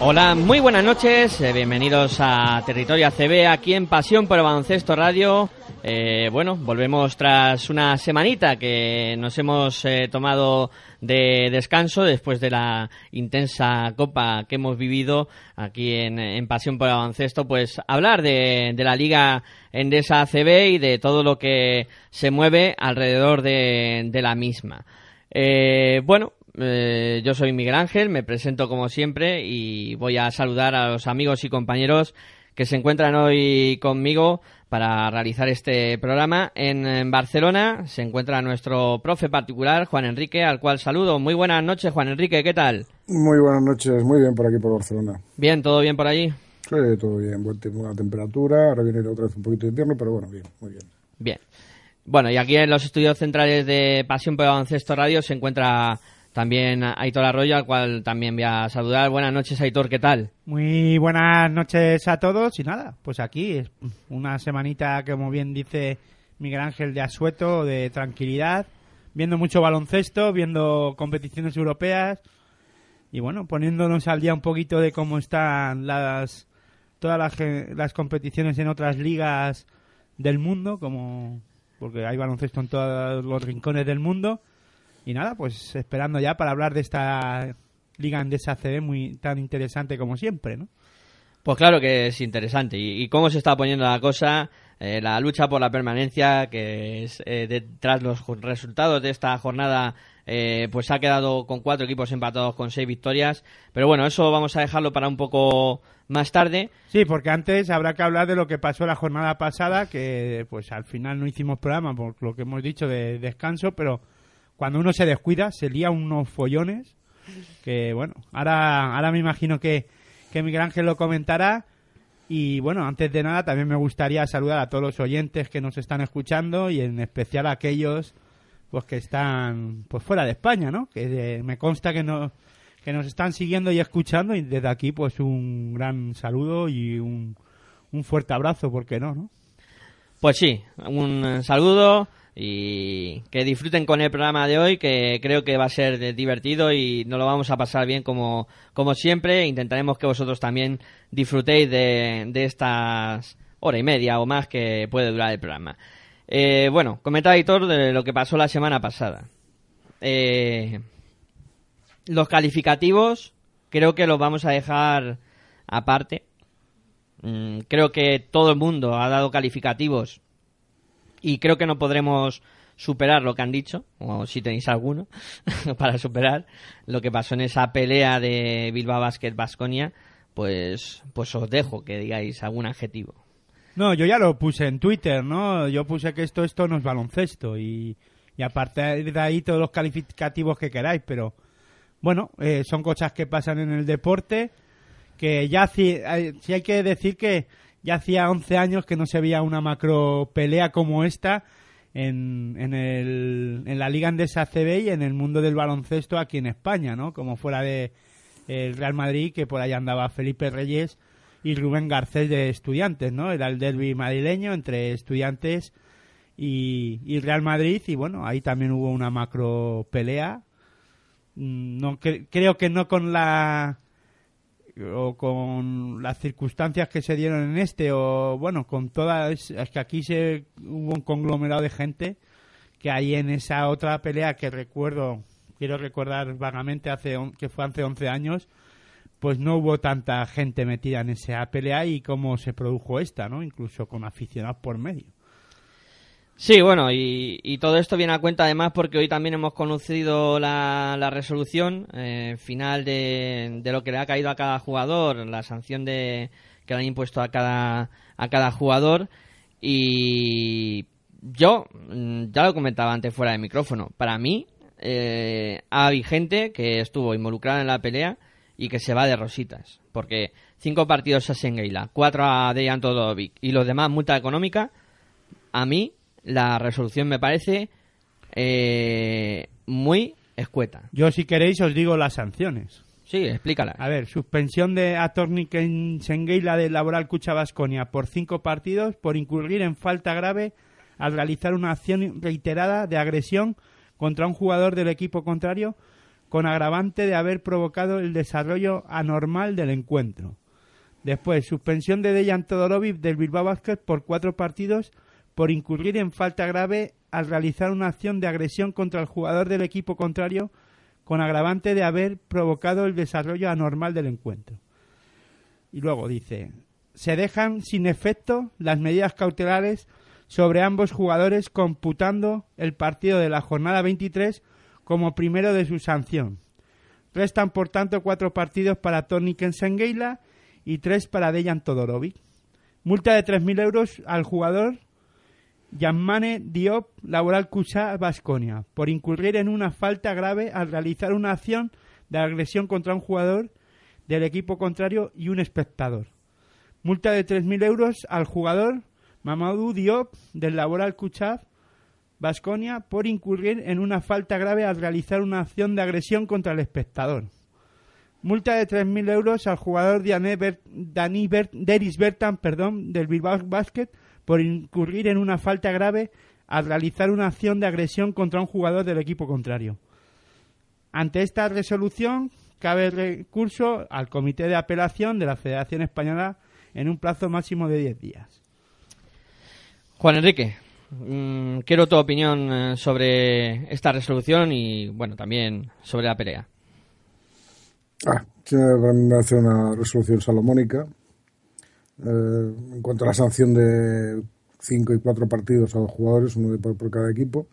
Hola, muy buenas noches, eh, bienvenidos a Territorio ACB aquí en Pasión por Baloncesto Radio. Eh, bueno, volvemos tras una semanita que nos hemos eh, tomado de descanso después de la intensa copa que hemos vivido aquí en, en Pasión por Baloncesto, pues hablar de, de la Liga Endesa ACB y de todo lo que se mueve alrededor de, de la misma. Eh, bueno, eh, yo soy Miguel Ángel, me presento como siempre y voy a saludar a los amigos y compañeros que se encuentran hoy conmigo para realizar este programa. En, en Barcelona se encuentra nuestro profe particular, Juan Enrique, al cual saludo. Muy buenas noches, Juan Enrique, ¿qué tal? Muy buenas noches, muy bien por aquí por Barcelona. Bien, ¿todo bien por allí? Sí, todo bien, buen tiempo, buena temperatura, ahora viene otra vez un poquito de invierno, pero bueno, bien, muy bien. Bien. Bueno, y aquí en los estudios centrales de Pasión por Baloncesto Radio se encuentra también Aitor Arroyo, al cual también voy a saludar. Buenas noches, Aitor, ¿qué tal? Muy buenas noches a todos y nada, pues aquí es una semanita como bien dice Miguel Ángel de asueto, de tranquilidad, viendo mucho baloncesto, viendo competiciones europeas y bueno, poniéndonos al día un poquito de cómo están las todas las, las competiciones en otras ligas del mundo, como porque hay baloncesto en todos los rincones del mundo y nada, pues esperando ya para hablar de esta liga andesa CB muy tan interesante como siempre, ¿no? Pues claro que es interesante. ¿Y, y cómo se está poniendo la cosa? Eh, la lucha por la permanencia, que es eh, de- tras los resultados de esta jornada, eh, pues ha quedado con cuatro equipos empatados con seis victorias. Pero bueno, eso vamos a dejarlo para un poco más tarde. Sí, porque antes habrá que hablar de lo que pasó la jornada pasada, que pues al final no hicimos programa por lo que hemos dicho de descanso, pero cuando uno se descuida se lía unos follones que bueno, ahora ahora me imagino que que Miguel Ángel lo comentará y bueno, antes de nada también me gustaría saludar a todos los oyentes que nos están escuchando y en especial a aquellos pues que están pues fuera de España, ¿no? Que eh, me consta que no que nos están siguiendo y escuchando y desde aquí pues un gran saludo y un, un fuerte abrazo, ¿por qué no, no? Pues sí, un eh, saludo y que disfruten con el programa de hoy, que creo que va a ser divertido y nos lo vamos a pasar bien como, como siempre. Intentaremos que vosotros también disfrutéis de, de estas hora y media o más que puede durar el programa. Eh, bueno, comentaba Hitor de lo que pasó la semana pasada. Eh, los calificativos creo que los vamos a dejar aparte. Mm, creo que todo el mundo ha dado calificativos y creo que no podremos superar lo que han dicho, o si tenéis alguno para superar lo que pasó en esa pelea de Bilbao Basket Basconia, pues, pues os dejo que digáis algún adjetivo. No, yo ya lo puse en Twitter, ¿no? Yo puse que esto, esto no es baloncesto y, y a partir de ahí todos los calificativos que queráis, pero bueno, eh, son cosas que pasan en el deporte que ya haci- eh, sí hay que decir que ya hacía 11 años que no se veía una macro pelea como esta en, en, el, en la Liga Andesa CB y en el mundo del baloncesto aquí en España, ¿no? Como fuera de el Real Madrid, que por ahí andaba Felipe Reyes y Rubén Garcés de Estudiantes, ¿no? Era el derby madrileño entre Estudiantes y, y Real Madrid y bueno, ahí también hubo una macro pelea Mm, No cre- creo que no con la o con las circunstancias que se dieron en este o bueno con todas es que aquí se hubo un conglomerado de gente que ahí en esa otra pelea que recuerdo quiero recordar vagamente hace que fue hace 11 años pues no hubo tanta gente metida en esa pelea y cómo se produjo esta no incluso con aficionados por medio Sí, bueno, y, y todo esto viene a cuenta además porque hoy también hemos conocido la, la resolución eh, final de, de lo que le ha caído a cada jugador, la sanción de que le han impuesto a cada, a cada jugador. Y yo, mm, ya lo comentaba antes fuera de micrófono, para mí eh, hay gente que estuvo involucrada en la pelea y que se va de rositas. Porque cinco partidos a Sengeila, cuatro a Dejan Todorovic y los demás multa económica, a mí la resolución me parece eh, muy escueta. yo si queréis os digo las sanciones Sí, explícala. A ver, suspensión de Atornik en Sengueila de Laboral Cucha Basconia por cinco partidos por incurrir en falta grave al realizar una acción reiterada de agresión contra un jugador del equipo contrario con agravante de haber provocado el desarrollo anormal del encuentro. Después, suspensión de Dejan Todorovic del Bilbao Basket por cuatro partidos por incurrir en falta grave al realizar una acción de agresión contra el jugador del equipo contrario con agravante de haber provocado el desarrollo anormal del encuentro. Y luego dice, se dejan sin efecto las medidas cautelares sobre ambos jugadores computando el partido de la jornada 23 como primero de su sanción. Restan, por tanto, cuatro partidos para Tony Kensengeila y tres para Dejan Todorovic. Multa de 3.000 euros al jugador Yamane Diop Laboral Cucha Basconia por incurrir en una falta grave al realizar una acción de agresión contra un jugador del equipo contrario y un espectador. Multa de 3.000 euros al jugador Mamadou Diop del Laboral Cucha Basconia por incurrir en una falta grave al realizar una acción de agresión contra el espectador. Multa de 3.000 euros al jugador Diane Ber- Dani Ber- Deris Bertan perdón, del Bilbao Basket por incurrir en una falta grave al realizar una acción de agresión contra un jugador del equipo contrario. Ante esta resolución, cabe recurso al Comité de Apelación de la Federación Española en un plazo máximo de 10 días. Juan Enrique, mm, quiero tu opinión eh, sobre esta resolución y, bueno, también sobre la pelea. Ah, me parece una resolución salomónica. Eh, en cuanto a la sanción de cinco y cuatro partidos a los jugadores, uno de por, cada equipo,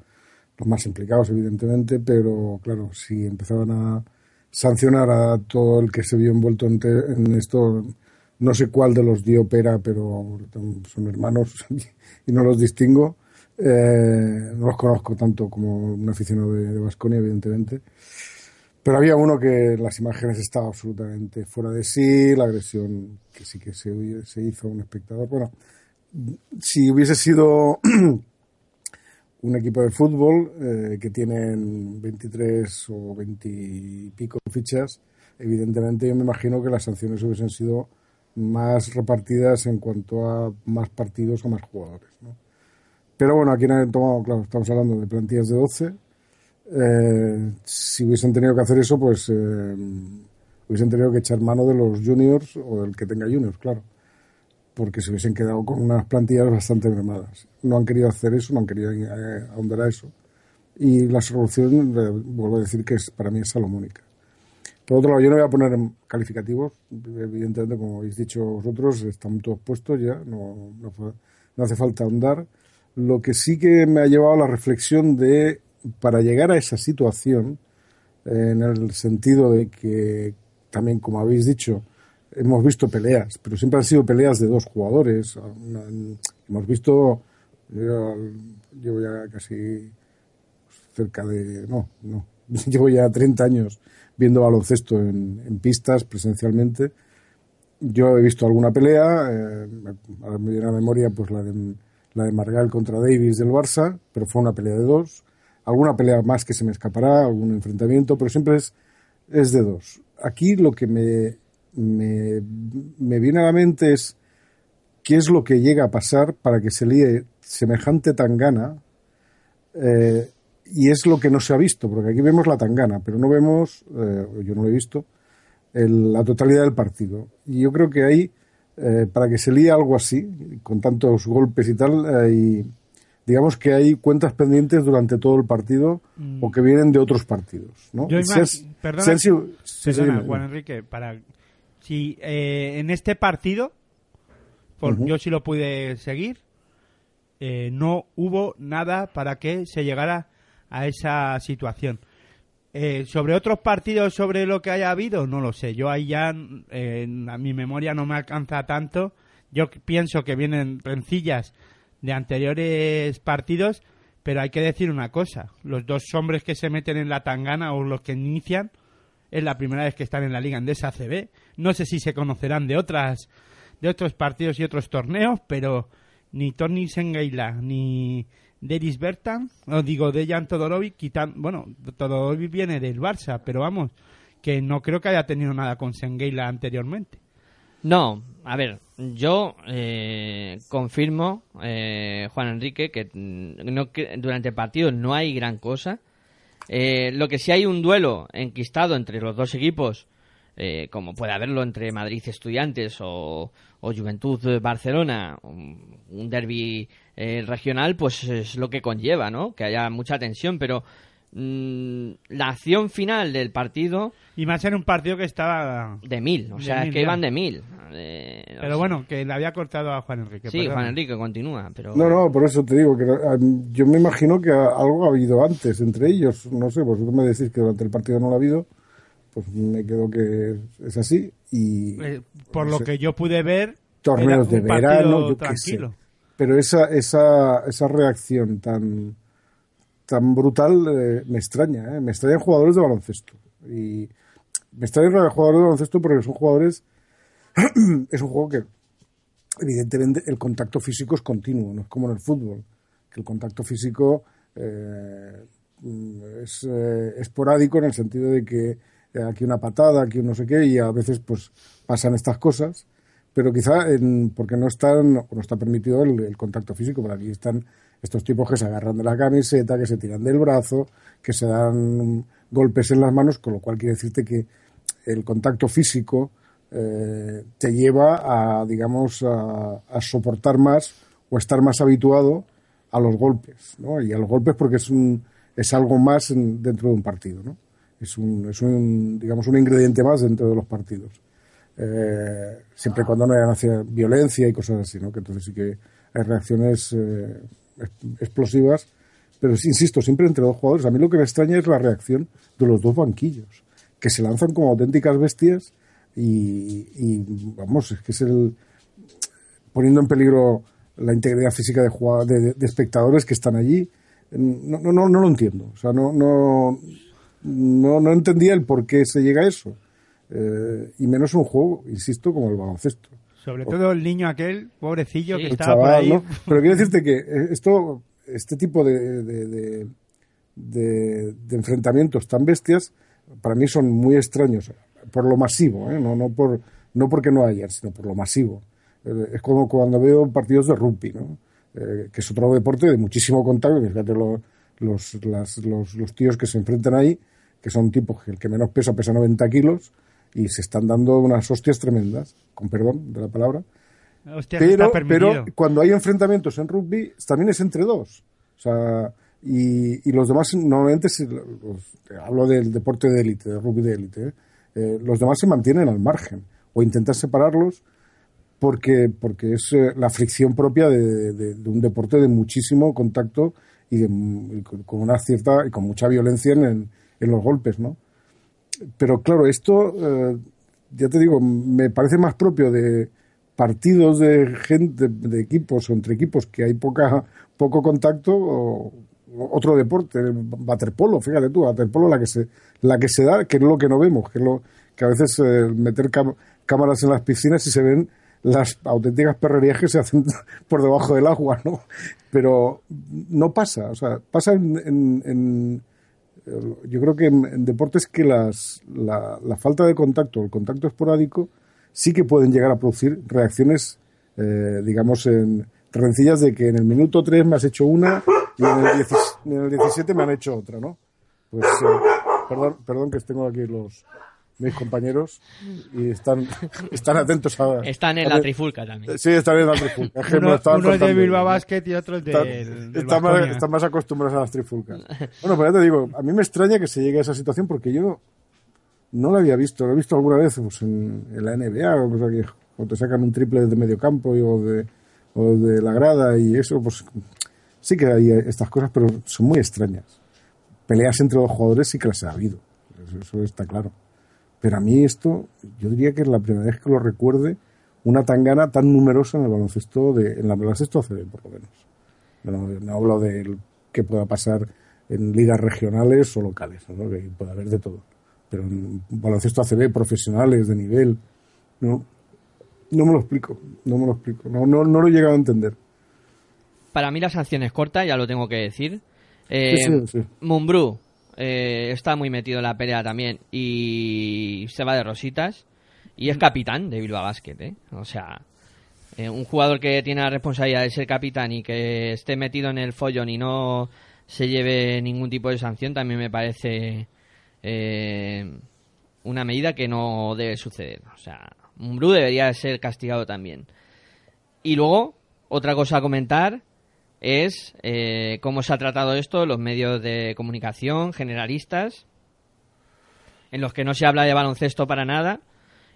los más implicados, evidentemente, pero claro, si empezaban a sancionar a todo el que se vio envuelto en, esto, no sé cuál de los dio pera, pero son hermanos y no los distingo. Eh, no los conozco tanto como un aficionado de Vasconia, evidentemente. Pero había uno que en las imágenes estaba absolutamente fuera de sí, la agresión que sí que se, se hizo a un espectador. Bueno, si hubiese sido un equipo de fútbol eh, que tienen 23 o 20 y pico fichas, evidentemente yo me imagino que las sanciones hubiesen sido más repartidas en cuanto a más partidos o más jugadores. ¿no? Pero bueno, aquí han tomado, claro, estamos hablando de plantillas de 12. Eh, si hubiesen tenido que hacer eso, pues eh, hubiesen tenido que echar mano de los juniors o del que tenga juniors, claro. Porque se hubiesen quedado con unas plantillas bastante mermadas. No han querido hacer eso, no han querido eh, ahondar a eso. Y la solución, eh, vuelvo a decir que es, para mí es salomónica. Por otro lado, yo no voy a poner calificativos, evidentemente, como habéis dicho vosotros, están todos puestos ya, no, no, hace falta ahondar. Lo que sí que me ha llevado a la reflexión de, para llegar a esa situación, eh, en el sentido de que, también como habéis dicho, hemos visto peleas, pero siempre han sido peleas de dos jugadores. Una- Hemos visto, yo llevo ya casi cerca de, no, no, llevo ya 30 años viendo baloncesto en, en pistas presencialmente. Yo he visto alguna pelea, eh, a la memoria pues la de, la de Margal contra Davis del Barça, pero fue una pelea de dos. Alguna pelea más que se me escapará, algún enfrentamiento, pero siempre es, es de dos. Aquí lo que me, me, me viene a la mente es qué es lo que llega a pasar para que se líe semejante tangana eh, y es lo que no se ha visto, porque aquí vemos la tangana, pero no vemos, eh, yo no lo he visto, el- la totalidad del partido. Y yo creo que ahí, eh, para que se líe algo así, con tantos golpes y tal, hay- digamos que hay cuentas pendientes durante todo el partido o que vienen de otros partidos. ¿no? Mm. Yo Y ima- se has- perdona- se han sido- sí, sí, Perdona, dime, Juan. Enrique, para si eh, en este partido, por, yo sí lo pude seguir, eh, no hubo nada para que se llegara a esa situación. Eh, sobre otros partidos, sobre lo que haya habido, no lo sé. Yo ahí ya, eh, a mi memoria no me alcanza tanto. Yo pienso que vienen rencillas de anteriores partidos, pero hay que decir una cosa. Los dos hombres que se meten en la tangana o los que inician es la primera vez que están en la Liga Andesa ACB. No sé si se conocerán de otras de otros partidos y otros torneos, pero ni Tony Sengeila ni Deris Bertan, o digo Dejan Todorovic, quitan, bueno, Todorovic viene del Barça, pero vamos, que no creo que haya tenido nada con Sengeila anteriormente. No, a ver, yo eh, confirmo, eh, Juan Enrique, que, mm, no, que durante el partido no hay gran cosa. Eh, lo que sí hay un duelo enquistado entre los dos equipos, eh, como puede haberlo entre Madrid Estudiantes o, Juventud Barcelona, un, un derby eh, regional, pues es lo que conlleva, ¿no? Que haya mucha tensión, pero la acción final del partido Y más en un partido que estaba... de mil, o De sea, mil, es que ya. iban de mil. Eh, o Pero sea, bueno, que le había cortado a Juan Enrique. Sí. Juan Enrique continúa, pero No, no, por eso te digo que ah, yo me imagino que algo ha habido antes entre ellos. No sé, vosotros me decís que durante el partido no lo ha habido, pues me quedo que es así. Y Eh, por no lo sé, que yo pude ver, torneos era de verano, yo qué sé. tranquilo. Pero esa, esa, esa reacción tan, tan brutal eh, me extraña, ¿eh? me extrañan jugadores de baloncesto. Y me extrañan jugadores de baloncesto porque son jugadores. es un juego que, evidentemente, el contacto físico es continuo, no es como en el fútbol, que el contacto físico eh, es eh, esporádico en el sentido de que eh, aquí una patada, aquí un no sé qué, y a veces pues pasan estas cosas pero quizá en- porque no están no está permitido el, el contacto físico, pero aquí están estos tipos que se agarran de la camiseta, que se tiran del brazo, que se dan golpes en las manos, con lo cual quiere decirte que el contacto físico eh, te lleva a, digamos, a, soportar más o estar más habituado a los golpes, ¿no? Y a los golpes porque es un es algo más en- dentro de un partido, ¿no? Es un, es un, digamos, un ingrediente más dentro de los partidos eh, siempre cuando no hacia violencia y cosas así, ¿no? Que entonces sí que hay reacciones eh, explosivas, pero insisto, siempre entre dos jugadores. A mí lo que me extraña es la reacción de los dos banquillos, que se lanzan como auténticas bestias y, vamos, es que es el poniendo en peligro la integridad física de, jugad- de, de espectadores que están allí. No, no, no, no lo entiendo. O sea, no, no, no, no entendía el por qué se llega a eso. Eh, y menos un juego, insisto, como el baloncesto. Sobre todo el niño aquel, pobrecillo, Sí. que estaba por ahí. ¿no? Pero quiero decirte que eh, esto, este tipo de, de, de- enfrentamientos tan bestias, para mí son muy extraños, por lo masivo, ¿eh? no, no, por, no porque no hayan, sino por lo masivo. Eh, es como cuando veo partidos de rugby, ¿no? Eh, que es otro deporte de muchísimo contacto, fíjate lo- los, las- los, los tíos que se enfrentan ahí, que son tipos que el que menos pesa pesa 90 kilos y se están dando unas hostias tremendas, con perdón de la palabra. Hostia, Pero, cuando hay enfrentamientos en rugby, también es entre dos. O sea, y, y los demás, normalmente, los- hablo del deporte de élite, del rugby de élite, ¿eh? Eh, los demás se mantienen al margen o intentan separarlos porque, porque es eh, la fricción propia de, de- de un deporte de muchísimo contacto y, de y con, una cierta y con mucha violencia en, en los golpes, ¿no? Pero claro, esto, eh, ya te digo, me parece más propio de partidos de gente, de equipos o entre equipos que hay poca, poco contacto o, otro deporte, el waterpolo, fíjate tú, waterpolo la que se, la que se da, que es lo que no vemos, que es lo que a veces eh, meter cámaras en las piscinas y se ven las auténticas perrerías que se hacen por debajo del agua, ¿no? Pero no pasa, o sea, pasa en, en- en- yo creo que en, deportes que las, la, la falta de contacto, el contacto esporádico, sí que pueden llegar a producir reacciones, eh, digamos, en rencillas de que en el minuto 3 me has hecho una y en el, 17, en el 17 me han hecho otra, ¿no? Pues, eh, perdón, perdón que tengo aquí los mis compañeros y están, están atentos a... Están en a la ver- trifulca también. Sí, están en la trifulca. Es que Uno, uno de. Bilbao Basket y otro es Están- del, del están, más, están más acostumbrados a las trifulcas. Bueno, pues ya te digo, a mí me extraña que se llegue a esa situación porque yo no lo había visto. Lo he visto alguna vez pues, en, en la NBA, o sea, que cuando te sacan un triple desde medio campo y- o, de, o de la grada y eso, pues sí que hay estas cosas, pero son muy extrañas. Peleas entre los jugadores sí que las ha habido, eso, eso está claro. Pero a mí esto, yo diría que es la primera vez que lo recuerde una tangana tan numerosa en el baloncesto, de, en el baloncesto ACB, por lo menos. No, no hablo de qué pueda pasar en ligas regionales o locales, ¿no? que puede haber de todo. Pero en baloncesto ACB, profesionales de nivel, no, no me lo explico, no me lo explico, no, no, no lo he llegado a entender. Para mí la sanción es corta, ya lo tengo que decir. Eh, Sí, sí, sí. Mumbrú eh, está muy metido en la pelea también y se va de rositas. Y es capitán de Bilbao Basket, ¿eh? O sea, eh, un jugador que tiene la responsabilidad de ser capitán y que esté metido en el follón y no se lleve ningún tipo de sanción también me parece eh, una medida que no debe suceder. O sea, Mumbrú debería ser castigado también. Y luego, otra cosa a comentar es eh, cómo se ha tratado esto en los medios de comunicación generalistas, en los que no se habla de baloncesto para nada,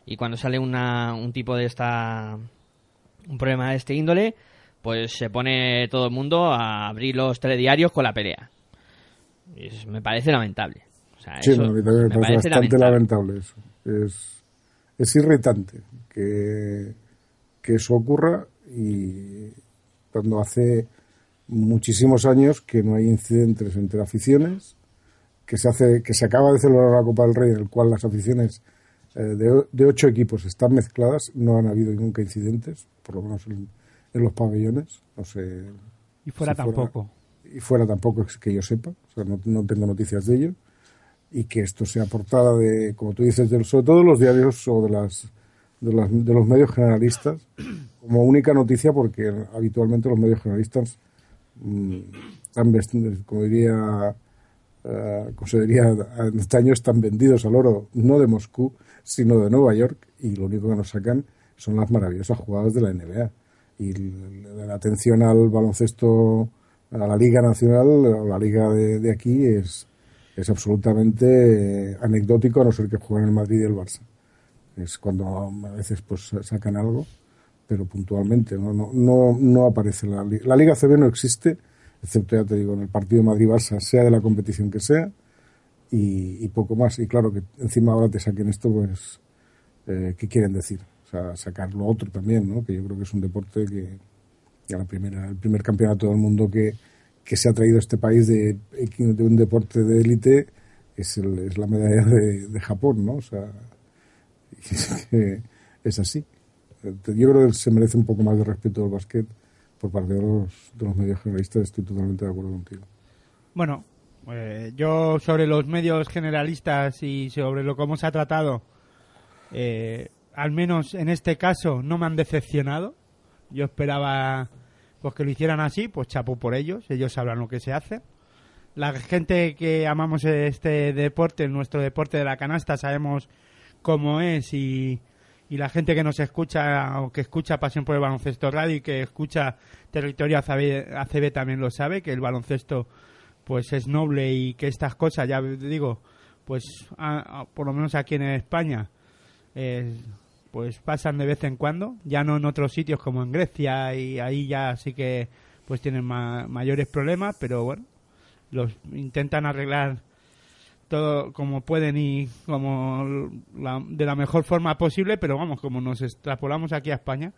y cuando sale una, un tipo de esta. un problema de este índole, pues se pone todo el mundo a abrir los telediarios con la pelea. Y eso me parece lamentable. O sea, Sí, eso no, me parece bastante lamentable. lamentable, eso. Es, es irritante que, que eso ocurra y cuando hace muchísimos años que no hay incidentes entre aficiones, que se hace, que se acaba de celebrar la Copa del Rey en el cual las aficiones eh, de, de ocho equipos están mezcladas, no han habido nunca incidentes, por lo menos en, en los pabellones, no sé Y fuera si fuera- tampoco. y fuera tampoco es que yo sepa, o sea, no, no tengo noticias de ello, y que esto sea portada de, como tú dices, de, sobre todo los diarios o de, las, de, las- de los medios generalistas, como única noticia, porque habitualmente los medios generalistas mm, vestidos, como diría, eh, como se diría este año, están vendidos al oro, no de Moscú, sino de Nueva York, y lo único que nos sacan son las maravillosas jugadas de la NBA. Y la atención al baloncesto, a la Liga Nacional, o la Liga de, de aquí, es, es absolutamente eh, anecdótico, a no ser que jueguen el Madrid y el Barça. Es cuando a veces pues sacan algo, pero puntualmente, no, no, no, no aparece la Liga. La Liga CB no existe, excepto, ya te digo, en el partido Madrid-Barça, sea de la competición que sea, y, poco más. Y claro que encima ahora te saquen esto, pues, eh, ¿qué quieren decir? O sea, sacar lo otro también, ¿no? Que yo creo que es un deporte que, que a la primera, el primer campeonato del mundo que, que se ha traído a este país de, de un deporte de élite es, el- es la medalla de, de Japón, ¿no? O sea, es así. Yo creo que se merece un poco más de respeto al básquet por parte de los, de los medios generalistas. Estoy totalmente de acuerdo contigo. Bueno, eh, yo sobre los medios generalistas y sobre lo cómo se ha tratado, eh, al menos en este caso no me han decepcionado. Yo esperaba pues que lo hicieran así, pues chapo por ellos, ellos sabrán lo que se hace. La gente que amamos este deporte, nuestro deporte de la canasta, sabemos cómo es y, y la gente que nos escucha o que escucha Pasión por el Baloncesto Radio y que escucha Territorio ACB, ACB también lo sabe, que el baloncesto pues es noble y que estas cosas, ya digo, pues a- por lo menos aquí en España, eh, pues pasan de vez en cuando, ya no en otros sitios como en Grecia y ahí ya sí que pues tienen ma- mayores problemas, pero bueno, los intentan arreglar todo como pueden y como la- de la mejor forma posible, pero vamos, como nos extrapolamos aquí a España,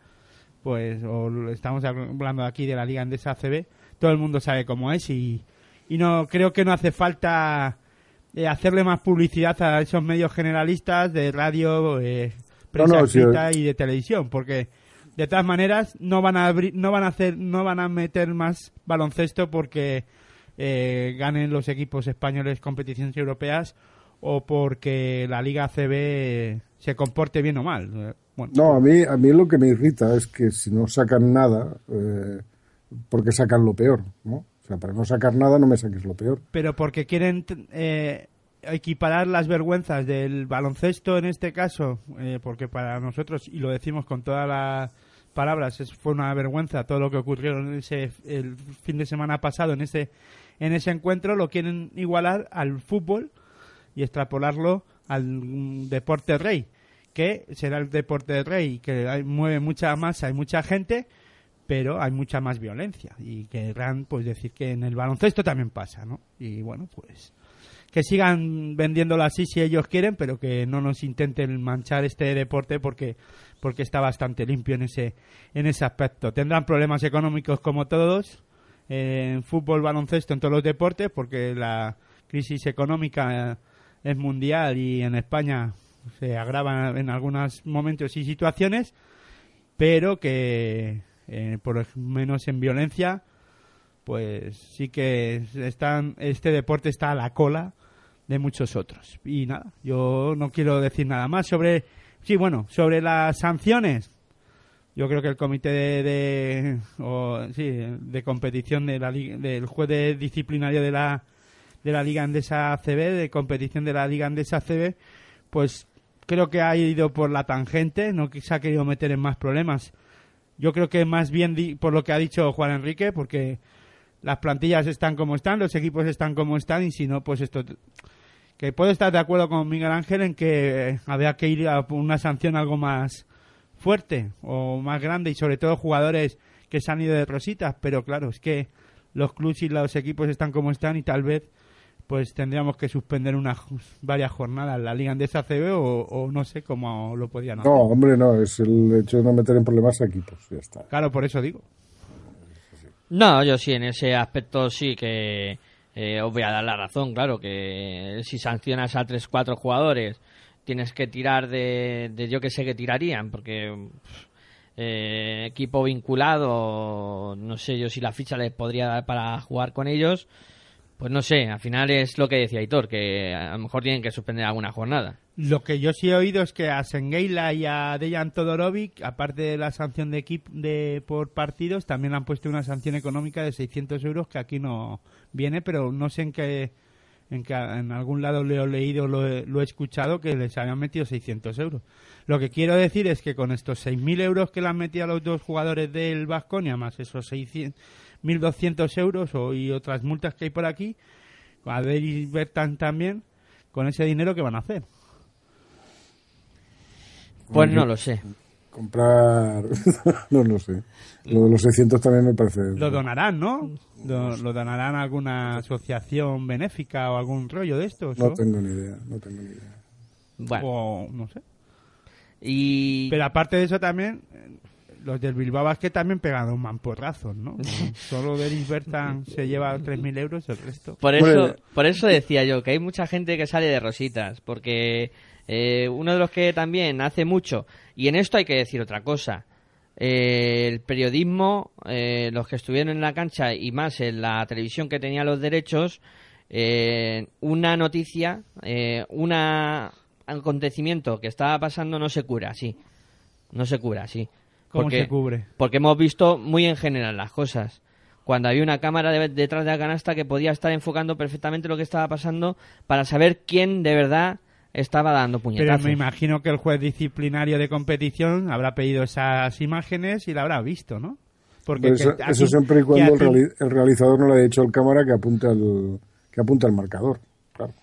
pues o estamos hablando aquí de la Liga Andesa ACB, todo el mundo sabe cómo es y, y no creo que no hace falta eh, hacerle más publicidad a esos medios generalistas de radio, eh, prensa No, no, sí, escrita y de televisión, porque de todas maneras no van a abrir, no van a hacer, no van a meter más baloncesto porque eh, ganen los equipos españoles competiciones europeas o porque la Liga CB se comporte bien o mal. Eh, Bueno, No, a mí, a mí lo que me irrita es que si no sacan nada, eh, porque sacan lo peor, ¿no? O sea, para no sacar nada no me saques lo peor. Pero porque quieren eh, equiparar las vergüenzas del baloncesto en este caso, eh, porque para nosotros, y lo decimos con todas las palabras, es, fue una vergüenza todo lo que ocurrió en ese, el fin de semana pasado en ese, en ese encuentro, lo quieren igualar al fútbol y extrapolarlo al mm, deporte rey, que será el deporte rey, que hay- mueve mucha masa, hay mucha gente, pero hay mucha más violencia y querrán pues decir que en el baloncesto también pasa, ¿no? Y bueno, pues que sigan vendiéndolo así si ellos quieren, pero que no nos intenten manchar este deporte porque porque está bastante limpio en ese en ese aspecto. Tendrán problemas económicos como todos en fútbol, baloncesto, en todos los deportes, porque la crisis económica es mundial y en España se agrava en algunos momentos y situaciones, pero que eh, por lo menos en violencia pues sí que están este deporte está a la cola de muchos otros. Y nada yo no quiero decir nada más sobre sí bueno sobre las sanciones yo creo que el comité de, de- o, sí, de competición de la del juez disciplinario de la de la liga andesa ACB de competición de la liga andesa ACB pues creo que ha ido por la tangente no se ha querido meter en más problemas. Yo creo que más bien por lo que ha dicho Juan Enrique porque las plantillas están como están, los equipos están como están y si no, pues esto... Que puedo estar de acuerdo con Miguel Ángel en que eh, había que ir a una sanción algo más fuerte o más grande y sobre todo jugadores que se han ido de rositas, pero claro, es que los clubes y los equipos están como están y tal vez pues tendríamos que suspender unas varias jornadas la Liga Andesa CB o, o no sé cómo lo podían hacer. No, hombre, no, es el hecho de no meter en problemas a equipos, ya está. Claro, por eso digo. No, yo sí, en ese aspecto sí que eh, os voy a dar la razón, claro, que si sancionas a 3-4 jugadores tienes que tirar de, de yo que sé que tirarían, porque eh, equipo vinculado, no sé yo si la ficha les podría dar para jugar con ellos, pues no sé, al final es lo que decía Hitor, que a lo mejor tienen que suspender alguna jornada. Lo que yo sí he oído es que a Sengeila y a Dejan Todorovic, aparte de la sanción de equipo de por partidos, también han puesto una sanción económica de 600 euros que aquí no viene, pero no sé en qué en que en algún lado lo he leído, lo he, lo he escuchado, que les habían metido 600 euros. Lo que quiero decir es que con estos 6.000 euros que le han metido a los dos jugadores del Vasconia, más esos 600, 1.200 euros o, y otras multas que hay por aquí, a Bertan también, con ese dinero, ¿qué van a hacer? Pues no lo sé. Comprar, no lo sé. Lo de los 600 también me parece... Lo donarán, ¿no? Lo, lo donarán a alguna asociación benéfica o algún rollo de estos, No ¿no? tengo ni idea, no tengo ni idea. Bueno, O no sé. y... Pero aparte de eso también, eh, los del Bilbao Basket también pegan un mamporrazo, ¿no? Solo Deris Bertan se lleva 3.000 euros, el resto. Por eso, Bueno. por eso decía yo que hay mucha gente que sale de rositas, porque eh, uno de los que también hace mucho, y en esto hay que decir otra cosa, eh, el periodismo, eh, los que estuvieron en la cancha y más en la televisión que tenía los derechos, eh, una noticia, eh, un acontecimiento que estaba pasando no se cura así, no se cura así. ¿Cómo Porque- se cubre? porque hemos visto muy en general las cosas. Cuando había una cámara de- detrás de la canasta que podía estar enfocando perfectamente lo que estaba pasando para saber quién de verdad estaba dando Pero puñetazos. me imagino que el juez disciplinario de competición habrá pedido esas imágenes y la habrá visto, ¿no? Porque Pero eso, que eso aquí- siempre y cuando el, aquí- reali- el realizador no le ha dicho al cámara que apunte al, que apunte al marcador. Claro.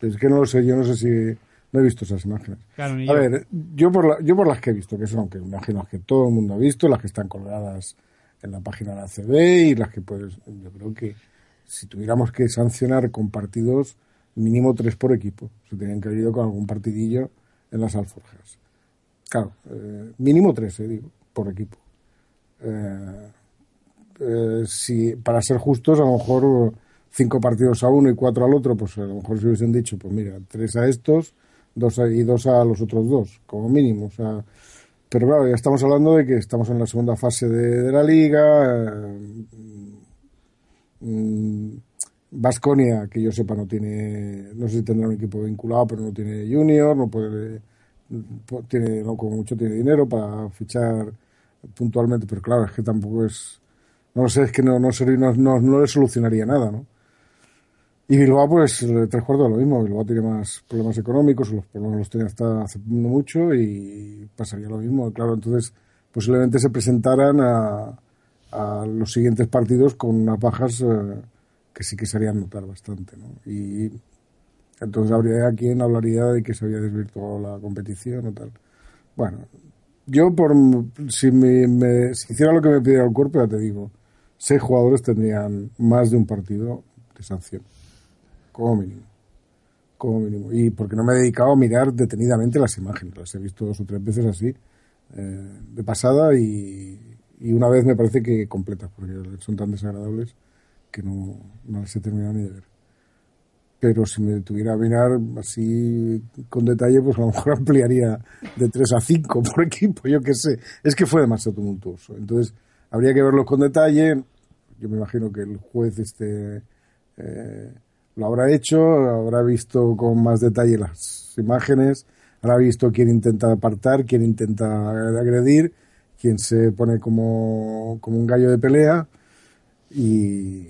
Es que no lo sé, yo no sé si... No he visto esas imágenes. Claro, A yo. ver, yo por, la- yo por las que he visto, que son, que imagino que todo el mundo ha visto, las que están colgadas en la página de la CB y las que puedes... Yo creo que si tuviéramos que sancionar con partidos, mínimo tres por equipo. Se tenían que haber ido con algún partidillo en las alforjas. Claro, eh, mínimo tres, eh, digo, por equipo. Eh, si para ser justos, a lo mejor cinco partidos a uno y cuatro al otro, pues a lo mejor se hubiesen dicho, pues mira, tres a estos dos a- y dos a los otros dos, como mínimo. Pero claro, ya estamos hablando de que estamos en la segunda fase de, de la liga. Vasconia, que yo sepa, no tiene, no sé si tendrá un equipo vinculado, pero no tiene junior, no puede, tiene, no como mucho tiene dinero para fichar puntualmente, pero claro, es que tampoco es, no sé, es que no, no, no, le solucionaría nada, ¿no? Y Bilbao, pues, tres cuartos de lo mismo. Bilbao tiene más problemas económicos, los problemas los tiene hasta hace mucho y pasaría lo mismo. Claro, entonces, posiblemente se presentaran a, a los siguientes partidos con unas bajas eh, que sí que se harían notar bastante, ¿no? Y entonces habría quien hablaría de que se había desvirtuado la competición o tal. Bueno, yo por si me, me- si hiciera lo que me pidiera el cuerpo, ya te digo, seis jugadores tendrían más de un partido de sanción, como mínimo. Como mínimo. Y porque no me he dedicado a mirar detenidamente las imágenes, las he visto dos o tres veces así, eh, de pasada y, y una vez me parece que completas, porque son tan desagradables que no, no las he ni de ver pero si me tuviera a mirar así con detalle, pues a lo mejor ampliaría de 3 a 5 por equipo, yo qué sé. Es que fue demasiado tumultuoso. Entonces, habría que verlos con detalle. Yo me imagino que el juez este eh, lo habrá hecho, habrá visto con más detalle las imágenes, habrá visto quién intenta apartar, quién intenta agredir, quién se pone como, como un gallo de pelea. Y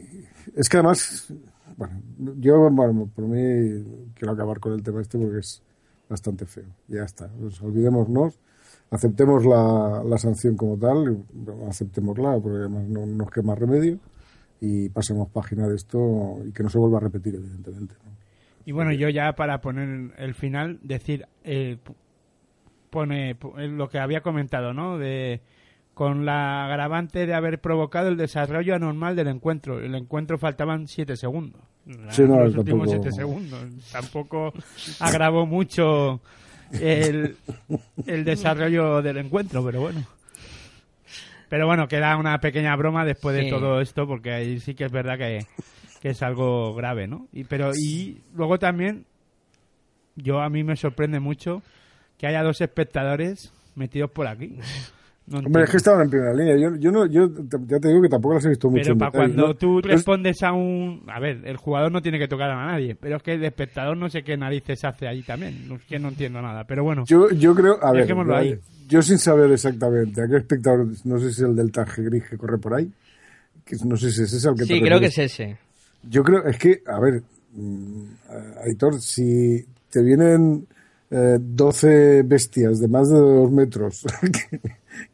es que además, bueno, yo bueno, por mí quiero acabar con el tema este porque es bastante feo. Ya está, pues olvidémonos, aceptemos la, la sanción como tal, aceptémosla porque además no nos queda más remedio y pasemos página de esto y que no se vuelva a repetir, evidentemente. Y bueno, yo ya para poner el final, decir, eh, pone lo que había comentado, ¿no? De con la agravante de haber provocado el desarrollo anormal del encuentro. El encuentro faltaban siete segundos. Sí, no, los últimos tampoco- siete segundos. Tampoco agravó mucho el, el desarrollo del encuentro, pero bueno. Pero bueno, queda una pequeña broma después de todo esto, porque ahí sí que es verdad que, que es algo grave, ¿no? Y, pero, y luego también, yo a mí me sorprende mucho que haya dos espectadores metidos por aquí. No Hombre, es que estaban en primera línea. Yo, yo, no, yo te- ya te digo que tampoco las he visto mucho. Pero para cuando ¿no? tú Es- respondes a un... A ver, el jugador no tiene que tocar a nadie, pero es que el espectador no sé qué narices hace ahí también. Es que no entiendo nada, pero bueno. Yo, yo creo, a ver, ahí. yo sin saber exactamente a qué espectador, no sé si es el del traje gris que corre por ahí, que no sé si es ese al que te Sí, creo que es ese. Yo creo, es que, a ver, mm, Aitor, si te vienen eh, 12 bestias de más de dos metros que-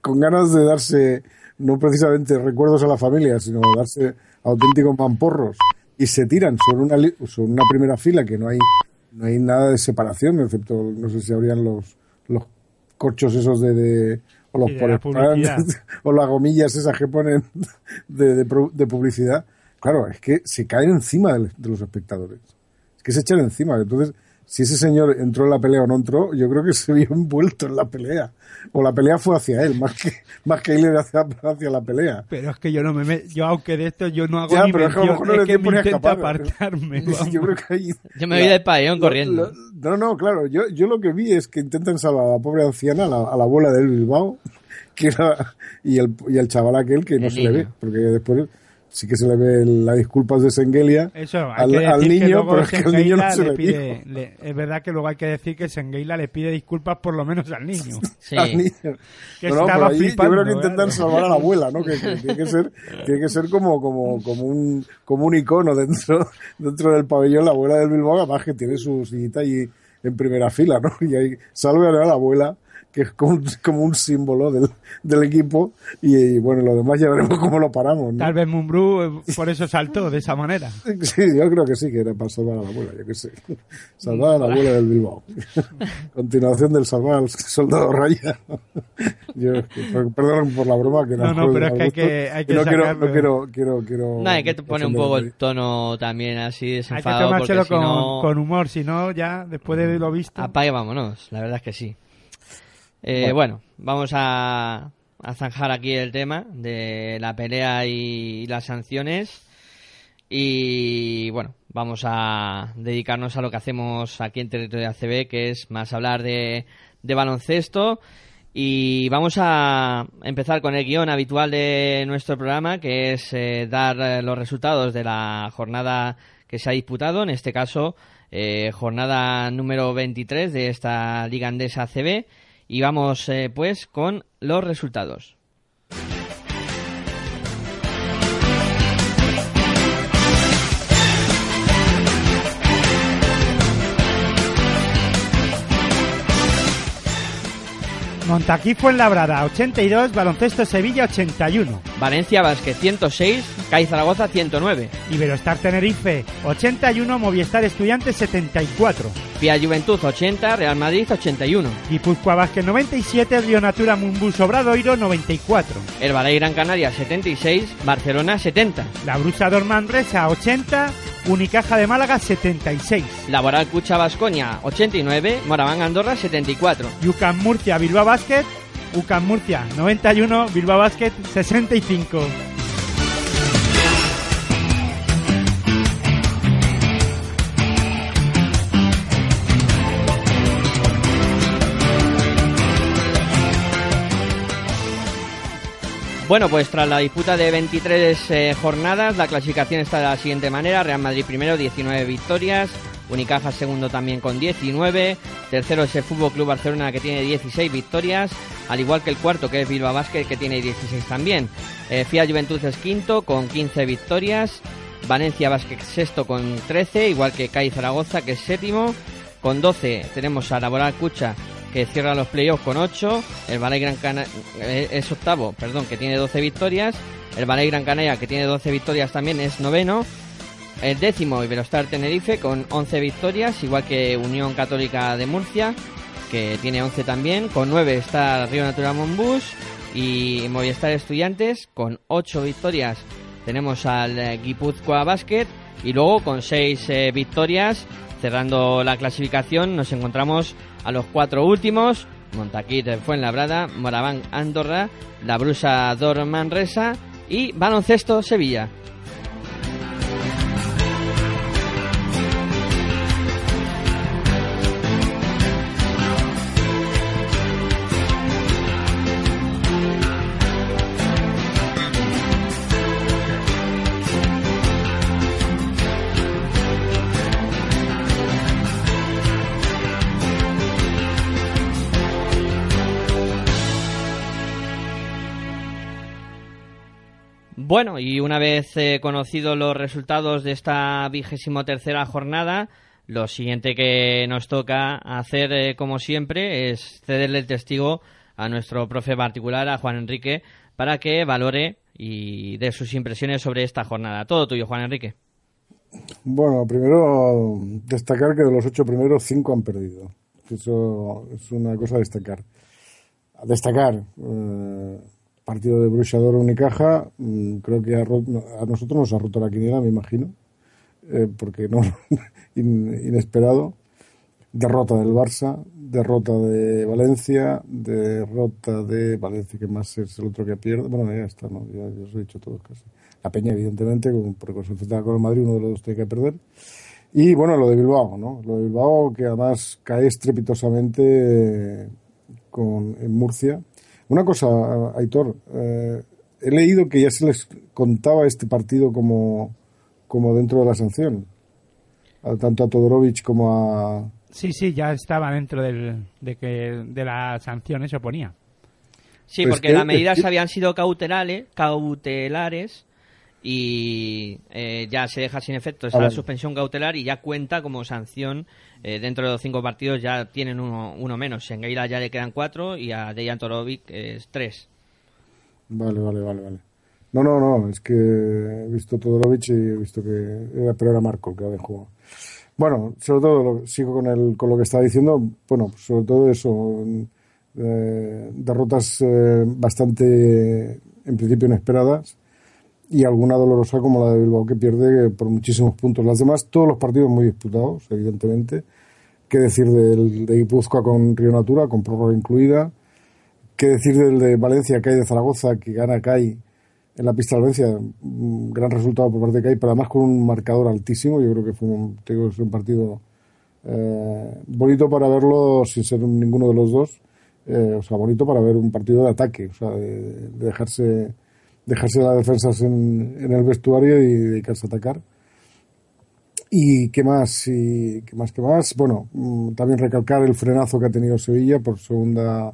con ganas de darse, no precisamente recuerdos a la familia, sino darse auténticos mamporros y se tiran sobre una, li- sobre una primera fila que no hay, no hay nada de separación, excepto, no sé si habrían los, los corchos esos de, de- o los de la o las gomillas esas que ponen de, de de publicidad. Claro, es que se caen encima de los espectadores. Es que se echan encima. Entonces, si ese señor entró en la pelea o no entró, yo creo que se vio envuelto en la pelea. O la pelea fue hacia él, más que, más que él era hacia, hacia la pelea. Pero es que yo no me... me- yo aunque de esto yo no hago Ya, ni pero es que a lo mención, mejor no es que me escapar. apartarme. yo creo que ahí... Yo me voy del pabellón corriendo. lo- no, no, claro. Yo, yo lo que vi es que intentan salvar a la pobre anciana, a la, a la abuela del Bilbao, que era, y el, y el chaval aquel que no El se le ve, porque después sí que se le ve las disculpas de Sengelia Eso, al, niño, pero es que al niño no se le le pide, le- es verdad que luego hay que decir que Sengeila le pide disculpas por lo menos al niño. Sí. Al niño. Que No, estaba ahí flipando, yo creo que intentan ¿eh? salvar a la abuela, ¿no? Que, que tiene que ser, tiene que ser como, como, como un, como un icono dentro, dentro del pabellón, la abuela del Bilbao, además que tiene su sillita allí en primera fila, ¿no? Y ahí salve a la abuela, que es como, un- como un símbolo del, del equipo, y, y, bueno, lo demás ya veremos cómo lo paramos, ¿no? Tal vez Mumbrú eh, por eso saltó de esa manera. Sí, yo creo que sí, que era para salvar a la abuela, yo qué sé. Salvar a la abuela del Bilbao. Continuación del salvar al soldado Raya. Yo, perdón por la broma, que No, no, pero es que hay que- hay que no quiero, no quiero, quiero, quiero. No, hay que poner un poco el tono también así Hay que desenfadado tomárselo si con, no... con humor, si no, ya después de lo visto. Apague, vámonos, la verdad es que sí. Eh, bueno. vamos a, a zanjar aquí el tema de la pelea y las sanciones. Y bueno, vamos a dedicarnos a lo que hacemos aquí en territorio ACB, que es más hablar de, de baloncesto. Y vamos a empezar con el guion habitual de nuestro programa, que es eh, dar eh, los resultados de la jornada que se ha disputado, en este caso, eh, jornada número 23 de esta Liga Andesa ACB. Y vamos eh, pues con los resultados. Montaquí Fuenlabrada 82, Baloncesto Sevilla 81. Valencia Basket 106, CAI Zaragoza 109. Iberostar Tenerife 81, Movistar Estudiantes 74. Vía Juventud 80, Real Madrid 81. Guipúzcoa Vázquez 97, Río Natura Mumbus Obradoiro 94. Herbalife Gran Canaria 76, Barcelona 70. La Brusa Manresa 80, Unicaja de Málaga 76. Laboral Cucha Vascoña 89, Moraván Andorra 74. Yucan Murcia Bilbao Basket, UCAM Murcia 91, Bilbao Basket 65. Bueno, pues tras la disputa de 23 eh, jornadas, la clasificación está de la siguiente manera. Real Madrid primero, 19 victorias. Unicaja segundo también con 19. Tercero es el Fútbol Club Barcelona que tiene 16 victorias. Al igual que el cuarto que es Bilbao Basket que tiene 16 también. Eh, Fiat Juventud es quinto con 15 victorias. Valencia Basket sexto con 13. Igual que CAI Zaragoza que es séptimo. Con 12 tenemos a Laboral Cucha que cierra los playoffs con 8, el Valle Gran Canaria eh, es octavo, perdón, que tiene 12 victorias, el Valle Gran Canaria que tiene 12 victorias también es noveno, el décimo Iberostar Tenerife con 11 victorias, igual que Unión Católica de Murcia que tiene 11 también, con 9 está Río Natural Monbus y Movistar Estudiantes con 8 victorias. Tenemos al eh, Guipúzcoa Basket y luego con 6 eh, victorias cerrando la clasificación nos encontramos a los cuatro últimos, Montaquit Fuenlabrada, Moraván Andorra, La Brusa Dor y Baloncesto Sevilla. Bueno, y una vez eh, conocidos los resultados de esta vigésimo tercera jornada, lo siguiente que nos toca hacer, eh, como siempre, es cederle el testigo a nuestro profe particular, a Juan Enrique, para que valore y dé sus impresiones sobre esta jornada. Todo tuyo, Juan Enrique. Bueno, primero destacar que de los ocho primeros, cinco han perdido. Eso es una cosa a destacar. A destacar. Eh, partido de Bruxador Unicaja, mm, creo que a, nosotros nos ha roto la quiniela, me imagino, eh, porque no, inesperado. Derrota del Barça, derrota de Valencia, derrota de Valencia, que más es el otro que pierde. Bueno, ya está, ¿no? ya, os he dicho todo casi. La Peña, evidentemente, porque se enfrentaba con el Madrid, uno de los dos tiene que perder. Y bueno, lo de Bilbao, ¿no? Lo de Bilbao, que además cae estrepitosamente con, en Murcia una cosa, Aitor, eh, he leído que ya se les contaba este partido como, como dentro de la sanción, tanto a Todorovic como a... Sí, sí, ya estaba dentro del, de, que, de la sanción, eso ponía. Sí, pues porque las medidas habían sido cautelares, cautelares y eh, ya se deja sin efecto esa suspensión cautelar y ya cuenta como sanción eh, dentro de los cinco partidos ya tienen uno, uno menos. En Gaila ya le quedan cuatro y a Dejan Torovic es tres. Vale, vale, vale, vale. No, no, no, es que he visto Todorovic y he visto que era, pero era Marco el que había jugado. Bueno, sobre todo, sigo con, el, con lo que estaba diciendo, bueno, sobre todo eso, eh, derrotas bastante, en principio, inesperadas y alguna dolorosa como la de Bilbao que pierde por muchísimos puntos. Las demás, todos los partidos muy disputados, evidentemente. ¿Qué decir del de Guipúzcoa con Río Natura, con prórroga incluida? ¿Qué decir del de Valencia, que hay de Zaragoza, que gana CAI en la pista de Valencia? Un gran resultado por parte de CAI, pero además con un marcador altísimo. Yo creo que fue un, un partido eh, bonito para verlo sin ser ninguno de los dos. Eh, o sea, bonito para ver un partido de ataque, o sea, de dejarse dejarse las defensas en, en, el vestuario y dedicarse a atacar. ¿Y qué más? ¿Y qué más? ¿Qué más? Bueno, mm, también recalcar el frenazo que ha tenido Sevilla por segunda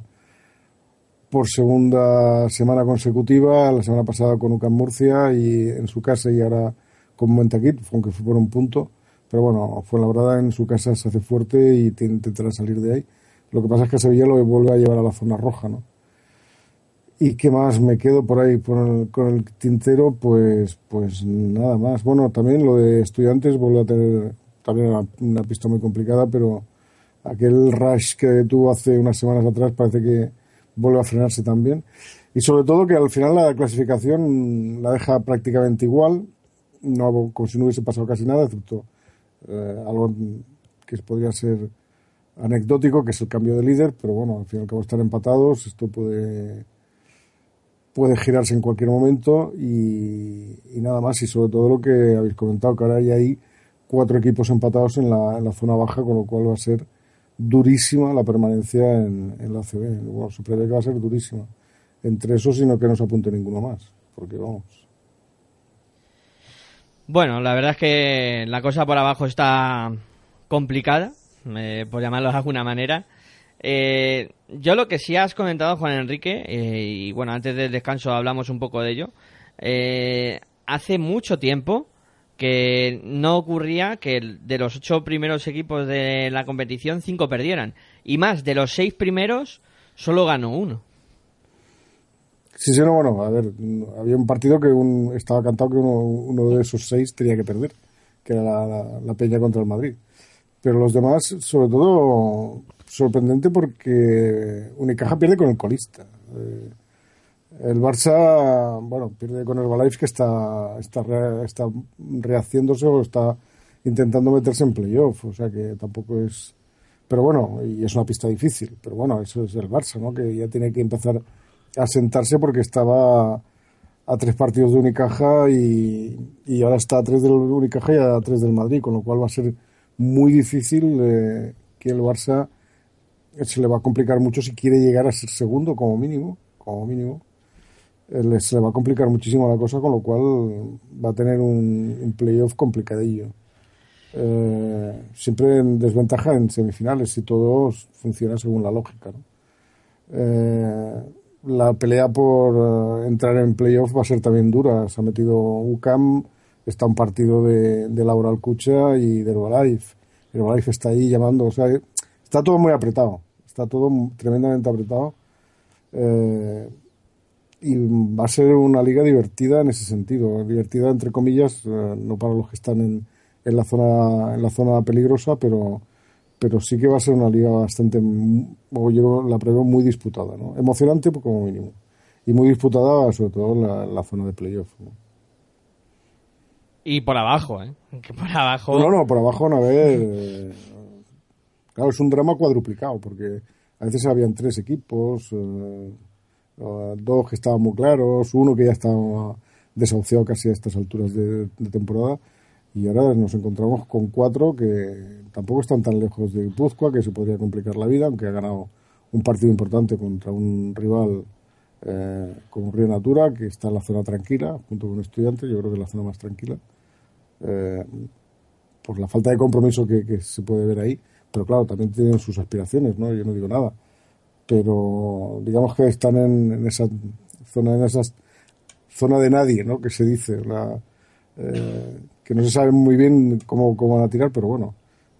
por segunda semana consecutiva, la semana pasada con UCAM Murcia y en su casa y ahora con Montaquit, aunque fue por un punto. Pero bueno, fue la verdad en su casa se hace fuerte y intentará salir de ahí. Lo que pasa es que Sevilla lo vuelve a llevar a la zona roja, ¿no? ¿Y qué más? Me quedo por ahí con el tintero, pues, pues nada más. Bueno, también lo de estudiantes vuelve a tener también una, pista muy complicada, pero aquel rush que tuvo hace unas semanas atrás parece que vuelve a frenarse también. Y sobre todo que al final la clasificación la deja prácticamente igual, no como si no hubiese pasado casi nada, excepto eh, algo que podría ser anecdótico, que es el cambio de líder, pero bueno, al fin y al cabo están empatados, esto puede puede girarse en cualquier momento y, nada más. Y sobre todo lo que habéis comentado, que ahora hay ahí cuatro equipos empatados en la, en la zona baja, con lo cual va a ser durísima la permanencia en, en la CB. Bueno, se prevé que va a ser durísima. Entre esos, sino que no se apunte ninguno más, porque vamos. Bueno, la verdad es que la cosa por abajo está complicada, eh, por llamarlo de alguna manera. Eh, yo lo que sí has comentado, Juan Enrique, eh, y bueno, antes del descanso hablamos un poco de ello, eh, hace mucho tiempo que no ocurría que de los ocho primeros equipos de la competición, cinco perdieran. Y más, de los seis primeros, solo ganó uno. Sí, sí, no, bueno, a ver, había un partido que un, estaba cantado que uno, de esos seis tenía que perder, que era la, la Peña contra el Madrid. Pero los demás, sobre todo, sorprendente porque Unicaja pierde con el colista. Eh, el Barça, bueno, pierde con el Balaiz que está, está, está rehaciéndose o está intentando meterse en playoff, o sea que tampoco es... Pero bueno, y es una pista difícil, pero bueno, eso es el Barça, ¿no? Que ya tiene que empezar a sentarse porque estaba a tres partidos de Unicaja y, y ahora está a tres del Unicaja y a tres del Madrid, con lo cual va a ser muy difícil eh, que el Barça se le va a complicar mucho si quiere llegar a ser segundo como mínimo, como mínimo. Eh, se le va a complicar muchísimo la cosa, con lo cual va a tener un, playoff complicadillo. Eh, siempre en desventaja en semifinales si todo funciona según la lógica. Eh, la pelea por entrar en playoff va a ser también dura. Se ha metido UCAM, está un partido de, de Laura Alcucha y de Herbalife. Herbalife está ahí llamando, o sea, Está todo muy apretado, está todo tremendamente apretado. Eh, y va a ser una liga divertida en ese sentido, divertida entre comillas, eh, no para los que están en, en, la zona en la zona peligrosa, pero pero sí que va a ser una liga bastante, o yo la preveo muy disputada, ¿no? Emocionante como mínimo. Y muy disputada sobre todo en la, zona de playoff. Y por abajo, ¿eh? Que por abajo... No, no, por abajo, a ver... Claro, es un drama cuadruplicado, porque a veces habían tres equipos, eh, dos que estaban muy claros, uno que ya estaba desahuciado casi a estas alturas de, temporada, y ahora nos encontramos con cuatro que tampoco están tan lejos de Guipúzcoa, que se podría complicar la vida, aunque ha ganado un partido importante contra un rival eh, como Río Natura, que está en la zona tranquila, junto con Estudiantes, yo creo que es la zona más tranquila, eh, por la falta de compromiso que se puede ver ahí pero claro, también tienen sus aspiraciones, ¿no? Yo no digo nada. Pero digamos que están en, esa zona, en esa zona de nadie, ¿no? Que se dice, la, eh, que no se sabe muy bien cómo, cómo van a tirar, pero bueno.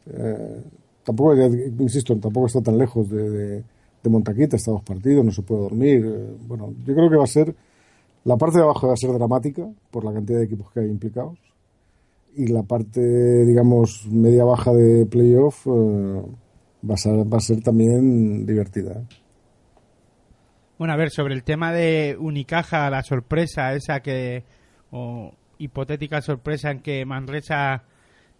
Eh, tampoco, insisto, tampoco está tan lejos de, de, de Montaquita, está dos partidos, no se puede dormir. Eh, bueno, yo creo que va a ser, la parte de abajo va a ser dramática por la cantidad de equipos que hay implicados y la parte, digamos, media-baja de playoff eh, va, a ser, también divertida. Bueno, a ver, sobre el tema de Unicaja, la sorpresa esa que, o hipotética sorpresa en que Manresa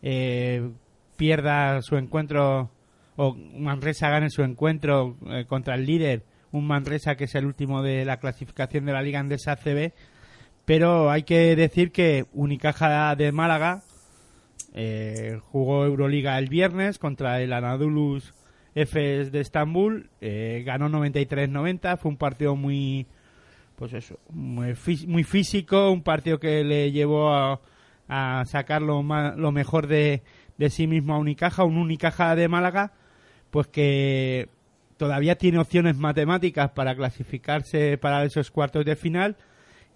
eh, pierda su encuentro, o Manresa gane su encuentro eh, contra el líder, un Manresa que es el último de la clasificación de la Liga Andesa CB, pero hay que decir que Unicaja de Málaga eh, jugó Euroliga el viernes contra el Anadolus Efes de Estambul, eh, ganó 93-90, fue un partido muy pues eso, muy, físico, un partido que le llevó a, sacar lo, lo mejor de, de sí mismo a Unicaja, un Unicaja de Málaga, pues que todavía tiene opciones matemáticas para clasificarse para esos cuartos de final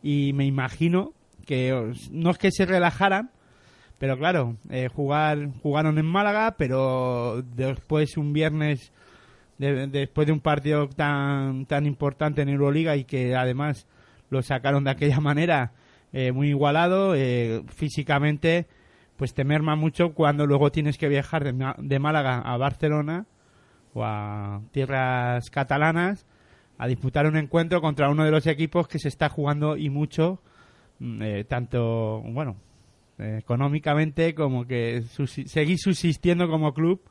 y me imagino que no es que se relajaran, pero claro, eh, jugar, jugaron en Málaga, pero después un viernes de- después de un partido tan, tan importante en Euroliga y que además lo sacaron de aquella manera eh, muy igualado, eh, físicamente pues te merma mucho cuando luego tienes que viajar de, de Málaga a Barcelona o a tierras catalanas a disputar un encuentro contra uno de los equipos que se está jugando y mucho, mm, eh, tanto, bueno, eh, económicamente como que seguir subsistiendo como club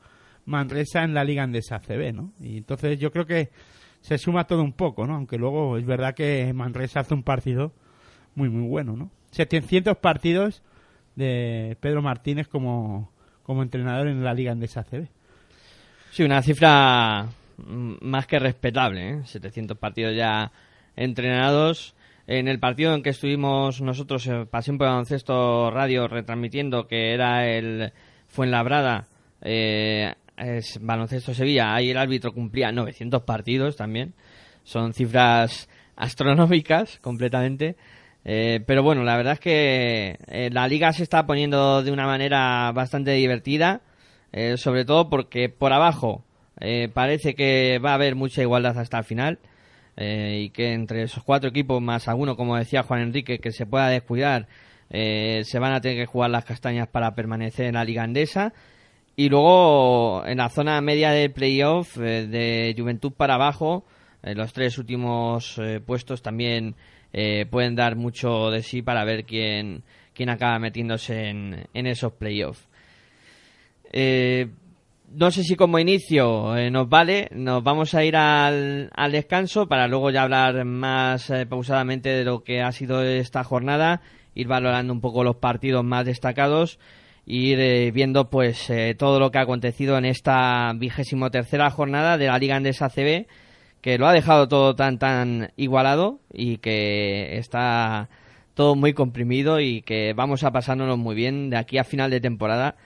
Manresa en la Liga Andesa CB, ¿no? Y entonces yo creo que se suma todo un poco, ¿no? Aunque luego es verdad que Manresa hace un partido muy, muy bueno, ¿no? 700 partidos de Pedro Martínez como, como entrenador en la Liga Andesa CB. Sí, una cifra más que respetable, ¿eh? 700 partidos ya entrenados. En el partido en que estuvimos nosotros, en Pasión por Baloncesto Radio, retransmitiendo, que era el Fuenlabrada, eh, es Baloncesto Sevilla, ahí el árbitro cumplía 900 partidos también. Son cifras astronómicas completamente. Eh, pero bueno, la verdad es que eh, la liga se está poniendo de una manera bastante divertida. Eh, sobre todo porque por abajo eh, parece que va a haber mucha igualdad hasta el final eh, y que entre esos cuatro equipos más alguno, como decía Juan Enrique, que se pueda descuidar, eh, se van a tener que jugar las castañas para permanecer en la liga andesa. Y luego en la zona media del playoff, de Juventud para abajo, los tres últimos puestos también pueden dar mucho de sí para ver quién, quién acaba metiéndose en, en esos playoffs. Eh, no sé si como inicio eh, nos vale, nos vamos a ir al, descanso para luego ya hablar más eh, pausadamente de lo que ha sido esta jornada, ir valorando un poco los partidos más destacados, ir eh, viendo pues todo lo que ha acontecido en esta vigésimo tercera jornada de la Liga Andesa CB, que lo ha dejado todo tan tan igualado y que está todo muy comprimido y que vamos a pasárnoslo muy bien de aquí a final de temporada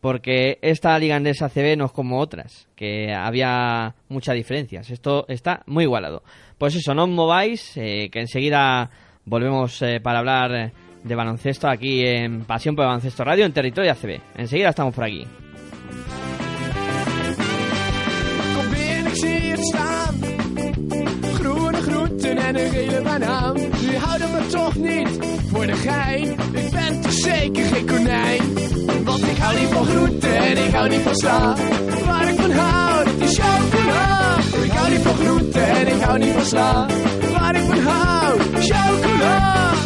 porque esta Liga Andesa CB no es como otras, que había muchas diferencias. Esto está muy igualado. Pues eso, no os mováis, eh, que enseguida volvemos eh, para hablar de baloncesto aquí en Pasión por Baloncesto Radio en Territorio ACB. Enseguida estamos por aquí. Ik hou niet van groenten en ik hou niet van sla. Waar ik van hou, dat is chocola. Ik hou niet van groenten en ik hou niet van sla. Waar ik van hou, chocola.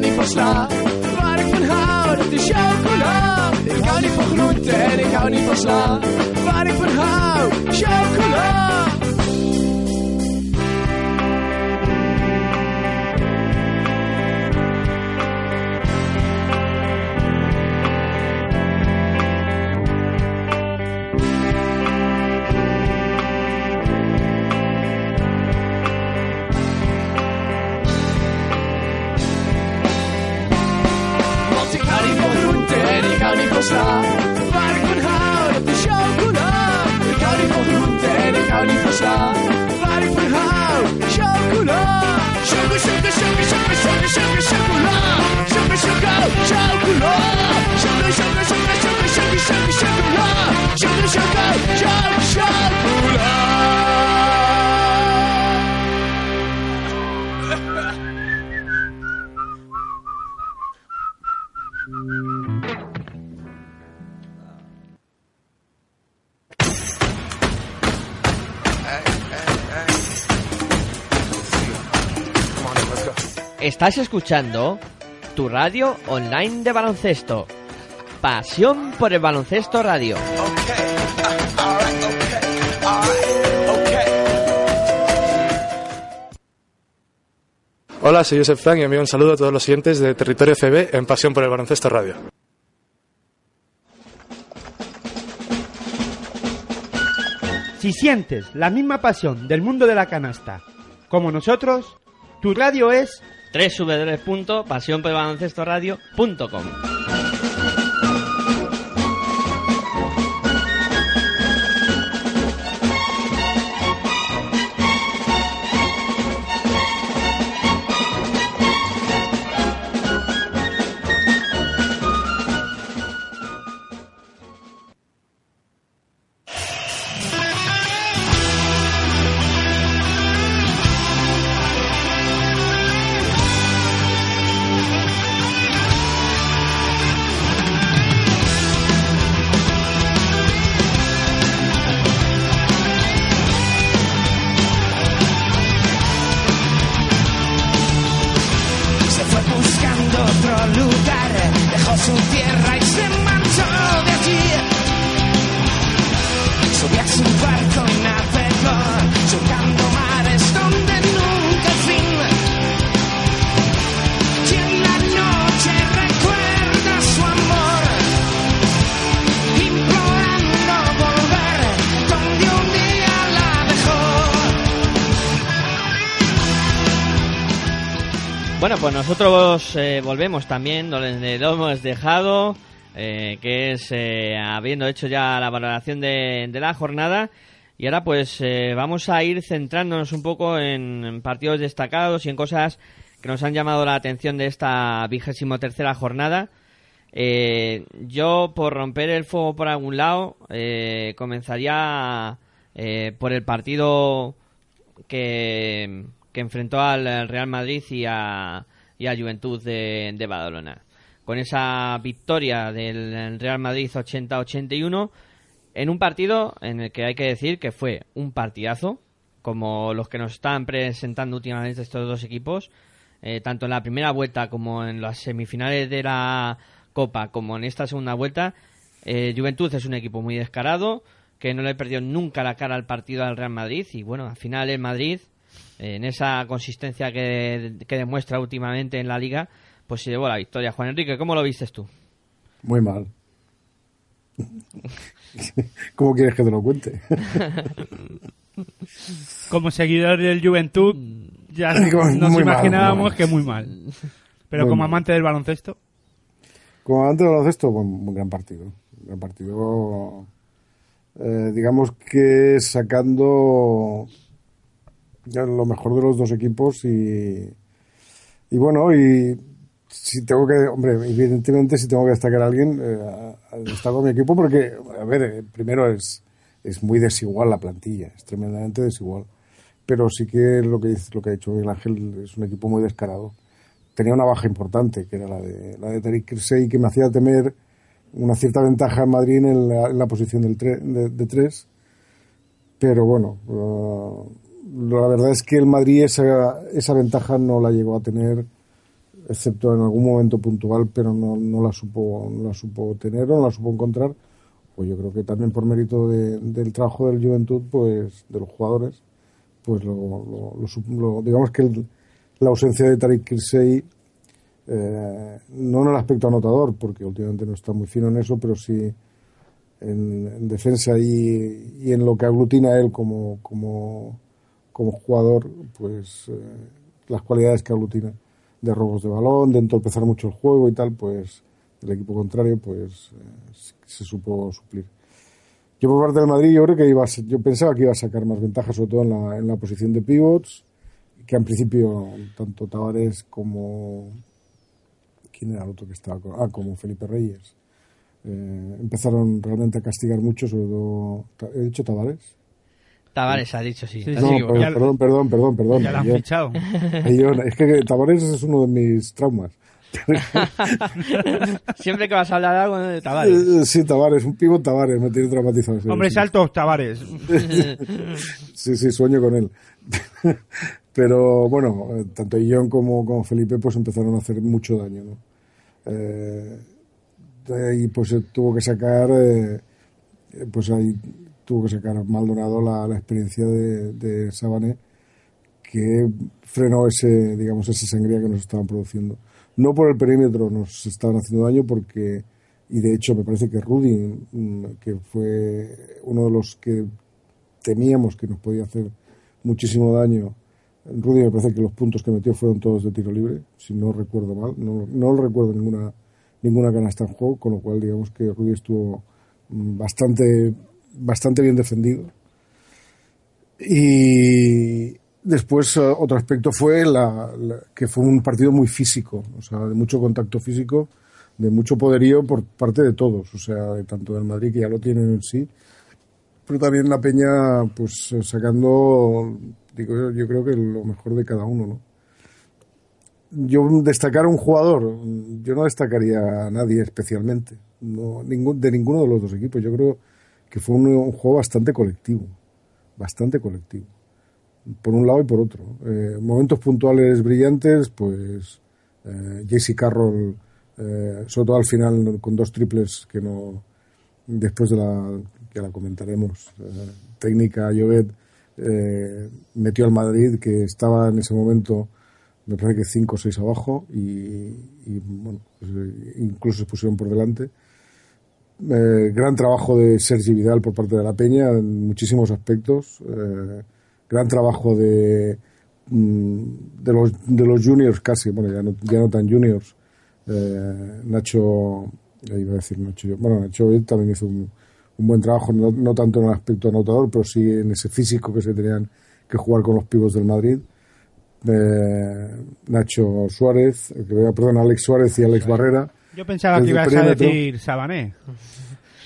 Hou niet van sla. Waar ik van hou, dat is chocola. Ik hou niet van groente en ik hou niet van sla. Waar ik van hou, chocola. Estás escuchando tu radio online de baloncesto. Pasión por el baloncesto radio. Hola, soy Josep Frank y envío un saludo a todos los siguientes de Territorio CB en Pasión por el Baloncesto Radio. Si sientes la misma pasión del mundo de la canasta como nosotros, tu radio es www.pasionpelbaloncestoradio.com volvemos también donde lo hemos dejado, eh, que es eh, habiendo hecho ya la valoración de, de la jornada. Y ahora pues eh, vamos a ir centrándonos un poco en, partidos destacados y en cosas que nos han llamado la atención de esta vigésimo tercera jornada. Eh, yo, por romper el fuego por algún lado, eh, comenzaría por el partido que, que enfrentó al Real Madrid y a, y a Juventud de, de Badalona. Con esa victoria del Real Madrid 80-81 en un partido en el que hay que decir que fue un partidazo, como los que nos están presentando últimamente estos dos equipos, eh, tanto en la primera vuelta como en las semifinales de la Copa, como en esta segunda vuelta. Eh, Juventud es un equipo muy descarado, que no le perdió nunca la cara al partido al Real Madrid, y bueno, al final el Madrid, en esa consistencia que, que demuestra últimamente en la liga, pues se llevó la victoria. Juan Enrique, ¿cómo lo vistes tú? Muy mal. ¿Cómo quieres que te lo cuente? como seguidor del Juventud, ya nos muy mal, imaginábamos muy mal. que muy mal. Pero Muy como mal. amante del baloncesto, Como antes del baloncesto, pues, un gran partido. Un gran partido. eh, digamos que sacando lo mejor de los dos equipos y, y bueno, y si tengo que, hombre, evidentemente si tengo que destacar a alguien, eh, destaco a mi equipo porque, a ver, eh, primero es, es muy desigual la plantilla, es tremendamente desigual. Pero sí que lo que, lo que ha dicho Miguel Ángel es un equipo muy descarado. Tenía una baja importante, que era la de, la de Tariq Kirsey, que me hacía temer una cierta ventaja en Madrid en la, en la posición del tre- de, de tres. Pero bueno, eh, la verdad es que el Madrid esa, esa ventaja no la llegó a tener, excepto en algún momento puntual, pero no, no la supo no la supo tener o no la supo encontrar. Pues yo creo que también por mérito de- del trabajo del Juventud, pues de los jugadores, pues lo, lo- lo lo- digamos que el- la ausencia de Tariq Kirsey eh, no en el aspecto anotador, porque últimamente no está muy fino en eso, pero sí en, en defensa y, y en lo que aglutina él como, como, como jugador, pues eh, las cualidades que aglutina de robos de balón, de entorpecer mucho el juego y tal, pues del equipo contrario, pues eh, se- supo suplir. Yo por parte del Madrid, yo creo que iba a ser- yo pensaba que iba a sacar más ventajas, sobre todo en la, en la posición de pivots, que en principio tanto Tavares como quién era el otro que estaba ah como Felipe Reyes eh, empezaron realmente a castigar mucho sobre todo he dicho Tavares Tavares ha dicho, sí. Sí, no perdón perdón perdón perdón ya lo han Yo- fichado. yo- es que Tavares es uno de mis traumas Siempre que vas a hablar algo de Tavares. Eh, sí Tavares un pivot Tavares me tiene traumatizado sí, Hombre sí. salto Tavares. Sí, sí, sueño con él. Pero bueno, eh, tanto John como, como Felipe pues empezaron a hacer mucho daño, ¿no? Eh, y pues tuvo que sacar, eh, pues ahí tuvo que sacar Maldonado la, la experiencia de, de Sabané que frenó ese, digamos, esa sangría que nos estaban produciendo. No por el perímetro nos estaban haciendo daño porque, y de hecho me parece que Rudy, mm, que fue uno de los que temíamos que nos podía hacer muchísimo daño, Rudy me parece que los puntos que metió fueron todos de tiro libre, si no recuerdo mal. No, no recuerdo ninguna, ninguna canasta en juego, con lo cual digamos que Rudy estuvo mm, bastante, bastante bien defendido. Y después eh, otro aspecto fue la, la- que fue un partido muy físico, o sea, de mucho contacto físico, de mucho poderío por parte de todos, o sea, de tanto del Madrid que ya lo tienen en sí, pero también la Peña, pues eh, sacando, digo yo, creo que lo mejor de cada uno, ¿no? Yo destacar a un jugador, yo no destacaría a nadie especialmente, no, ningún, de ninguno de los dos equipos. Yo creo que fue un, juego bastante colectivo, bastante colectivo, por un lado y por otro. Eh, momentos puntuales brillantes, pues eh, JC Carroll, eh, sobre todo al final con dos triples que no, después de la que la comentaremos, eh, técnica Llobet, eh, metió al Madrid que estaba en ese momento me parece que 5 o 6 abajo y, bueno, pues, incluso se pusieron por delante. Eh, gran trabajo de Sergi Vidal por parte de la Peña en muchísimos aspectos. Eh, gran trabajo de, mm, de, los, de los juniors casi, bueno, ya no, ya no tan juniors. Eh, Nacho, iba a decir Nacho, bueno, Nacho él también hizo un, un buen trabajo, no, no tanto en el aspecto anotador, pero sí en ese físico que se tenían que jugar con los pibos del Madrid eh, Nacho Suárez, eh, perdón, Alex Suárez y Alex Barrera. Yo pensaba que ibas a decir Sabané.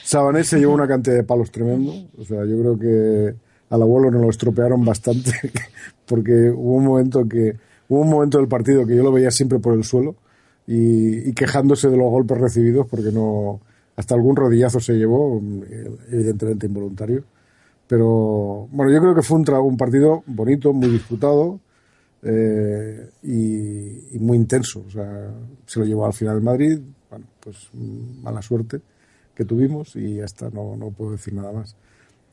Sabanés se llevó una cantidad de palos tremendo. O sea, yo creo que al abuelo nos lo estropearon bastante porque hubo un momento que hubo un momento del partido que yo lo veía siempre por el suelo y, y quejándose de los golpes recibidos porque no hasta algún rodillazo se llevó, evidentemente involuntario. Pero bueno, yo creo que fue un, tra- un partido bonito, muy disputado eh, y, y muy intenso. O sea, se lo llevó al final el Madrid. Bueno, pues mala suerte que tuvimos y ya está, no, no puedo decir nada más.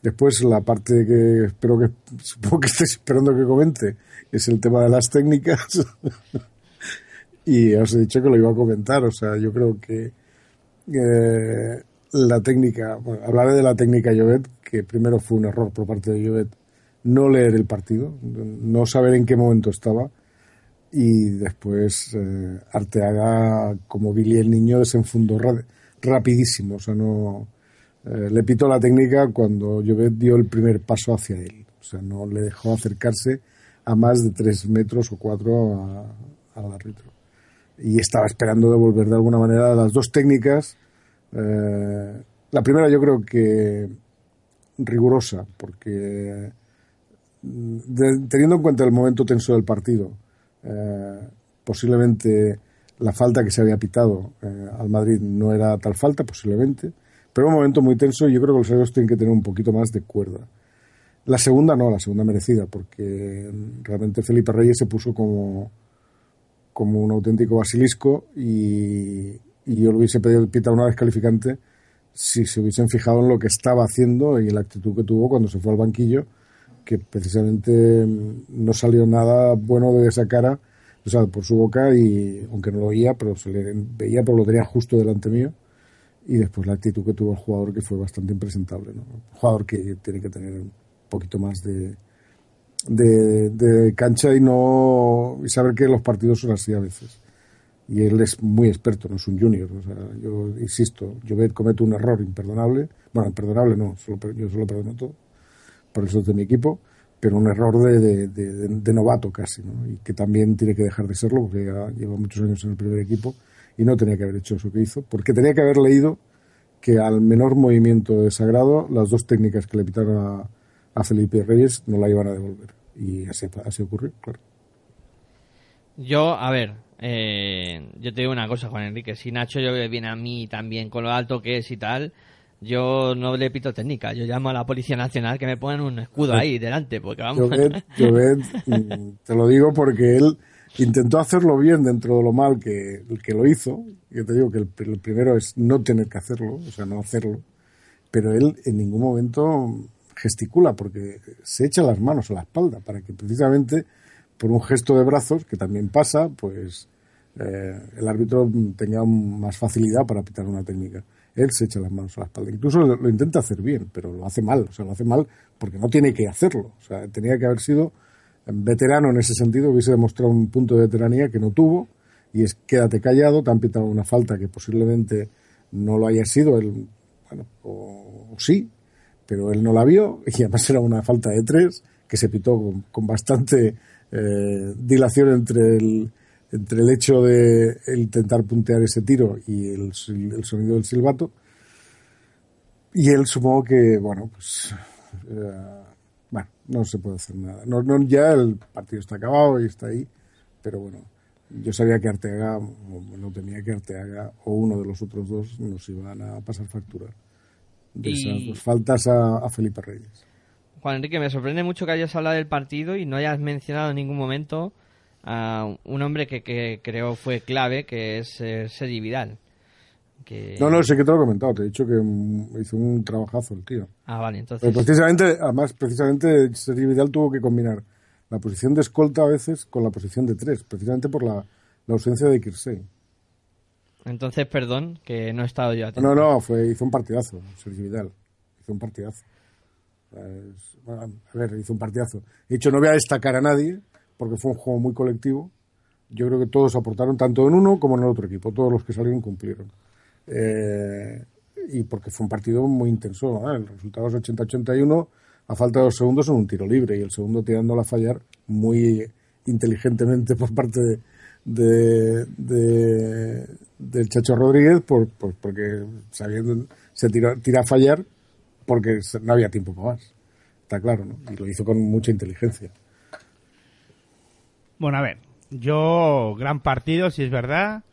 Después la parte que espero que, supongo que estéis esperando que comente, es el tema de las técnicas. y os he dicho que lo iba a comentar, o sea, yo creo que eh, la técnica, hablaré de la técnica Llobet, que primero fue un error por parte de Llobet no leer el partido, no saber en qué momento estaba y después eh, Arteaga, como Billy el niño, desenfundó ra- rapidísimo, o sea, no eh, le pitó la técnica cuando Llobet dio el primer paso hacia él, o sea, no le dejó acercarse a más de tres metros o cuatro al árbitro. Y estaba esperando devolver de alguna manera las dos técnicas. Eh, la primera yo creo que rigurosa, porque mm, teniendo en cuenta el momento tenso del partido, eh, posiblemente la falta que se había pitado eh, al Madrid no era tal falta, posiblemente, pero un momento muy tenso y yo creo que los árbitros tienen que tener un poquito más de cuerda. La segunda no, la segunda merecida, porque mm, realmente Felipe Reyes se puso como, como un auténtico basilisco y, yo le hubiese pedido pitado una descalificante si se hubiesen fijado en lo que estaba haciendo y la actitud que tuvo cuando se fue al banquillo, que precisamente mm, no salió nada bueno de esa cara, o sea, por su boca y aunque no lo oía, pero se le veía, pero lo tenía justo delante mío y después la actitud que tuvo el jugador que fue bastante impresentable, ¿no? Un jugador que tiene que tener un poquito más de, de, cancha y no y saber que los partidos son así a veces. Y él es muy experto, no es un junior. O sea, yo insisto, yo cometo un error imperdonable. Bueno, imperdonable no, solo, yo solo perdono todo, por eso es de mi equipo, pero un error de, de, novato casi, ¿no? Y que también tiene que dejar de serlo porque ya lleva muchos años en el primer equipo y no tenía que haber hecho eso que hizo, porque tenía que haber leído que al menor movimiento de Sagrado, las dos técnicas que le pitaron a, a Felipe Reyes no la iban a devolver. Y así, ocurrió, claro. Yo, a ver, eh, yo te digo una cosa, Juan Enrique. Si Nacho yo viene a mí también con lo alto que es y tal, yo no le pito técnica. Yo llamo a la Policía Nacional que me pongan un escudo ahí delante, porque vamos. Llobet, mm, te lo digo porque él intentó hacerlo bien dentro de lo mal que, que lo hizo. Yo te digo que el, el primero es no tener que hacerlo, o sea, no hacerlo. Pero él en ningún momento gesticula porque se echa las manos a la espalda para que precisamente por un gesto de brazos, que también pasa, pues eh, el árbitro tenga más facilidad para pitar una técnica. Él se echa las manos a la espalda. Incluso lo, intenta hacer bien, pero lo hace mal. O sea, lo hace mal porque no tiene que hacerlo. O sea, tenía que haber sido veterano en ese sentido, hubiese demostrado un punto de veteranía que no tuvo, y es quédate callado, te han pitado una falta que posiblemente no lo haya sido, él, bueno, o, o sí, pero él no la vio, y además era una falta de tres, que se pitó con, con bastante eh, dilación entre el, entre el hecho de intentar puntear ese tiro y el, el sonido del silbato. Y él supongo que, bueno, pues, eh, bueno, no se puede hacer nada. No, no, ya el partido está acabado y está ahí, pero bueno, yo sabía que Arteaga, o no tenía que Arteaga o uno de los otros dos nos iban a pasar factura de Y- esas dos faltas a, a Felipe Reyes. Juan Enrique, me sorprende mucho que hayas hablado del partido y no hayas mencionado en ningún momento a un hombre que, que creo fue clave, que es eh, Sergi Vidal. Que... No, no, sé que te lo he comentado, te he dicho que mm, hizo un trabajazo el tío. Ah, vale, Pero entonces... precisamente, además, precisamente Sergio Vidal tuvo que combinar la posición de escolta a veces con la posición de tres, precisamente por la, la ausencia de Kirsey. Entonces, perdón, que no he estado yo atento. No, no, fue, hizo un partidazo, Sergio Vidal. Hizo un partidazo. Bueno, a ver, hizo un partidazo. He dicho, no voy a destacar a nadie, porque fue un juego muy colectivo. Yo creo que todos aportaron, tanto en uno como en el otro equipo. Todos los que salieron cumplieron. Eh, y porque fue un partido muy intenso. El resultado es 80-81, a falta de dos segundos en un tiro libre, y el segundo tirándola a fallar muy inteligentemente por parte de, de- de- del Chacho Rodríguez, por, por- porque sabiendo, se tiró, tira a fallar porque no había tiempo para más. Está claro, ¿no? Y lo hizo con mucha inteligencia. Bueno, a ver, yo gran partido, si es verdad.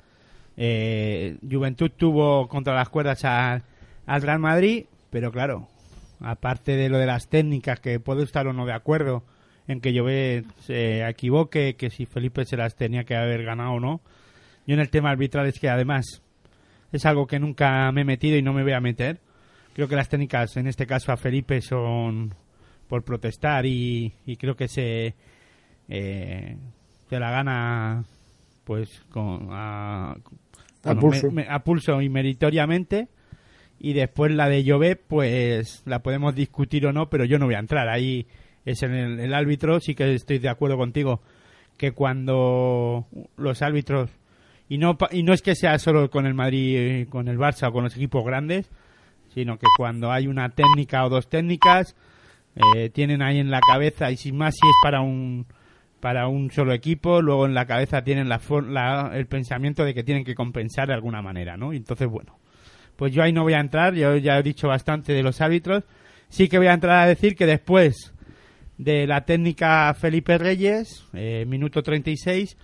Eh, Juventud tuvo contra las cuerdas a- al Real Madrid, pero claro, aparte de lo de las técnicas, que puedo estar o no de acuerdo en que Llobet se equivoque, que si Felipe se las tenía que haber ganado o no. Yo en el tema arbitral es que además es algo que nunca me he metido y no me voy a meter. Creo que las técnicas, en este caso a Felipe, son por protestar y, y creo que se, eh, se la gana pues con a, bueno, pulso. me- me- a pulso y meritoriamente. Y después la de Llobet pues la podemos discutir o no pero yo no voy a entrar. Ahí es en el, el árbitro. Sí que estoy de acuerdo contigo que cuando los árbitros y no y no es que sea solo con el Madrid eh, con el Barça o con los equipos grandes sino que cuando hay una técnica o dos técnicas eh, tienen ahí en la cabeza y sin más si es para un para un solo equipo luego en la cabeza tienen la, la- el pensamiento de que tienen que compensar de alguna manera no y entonces bueno pues yo ahí no voy a entrar yo ya he dicho bastante de los árbitros sí que voy a entrar a decir que después de la técnica Felipe Reyes eh, minuto 36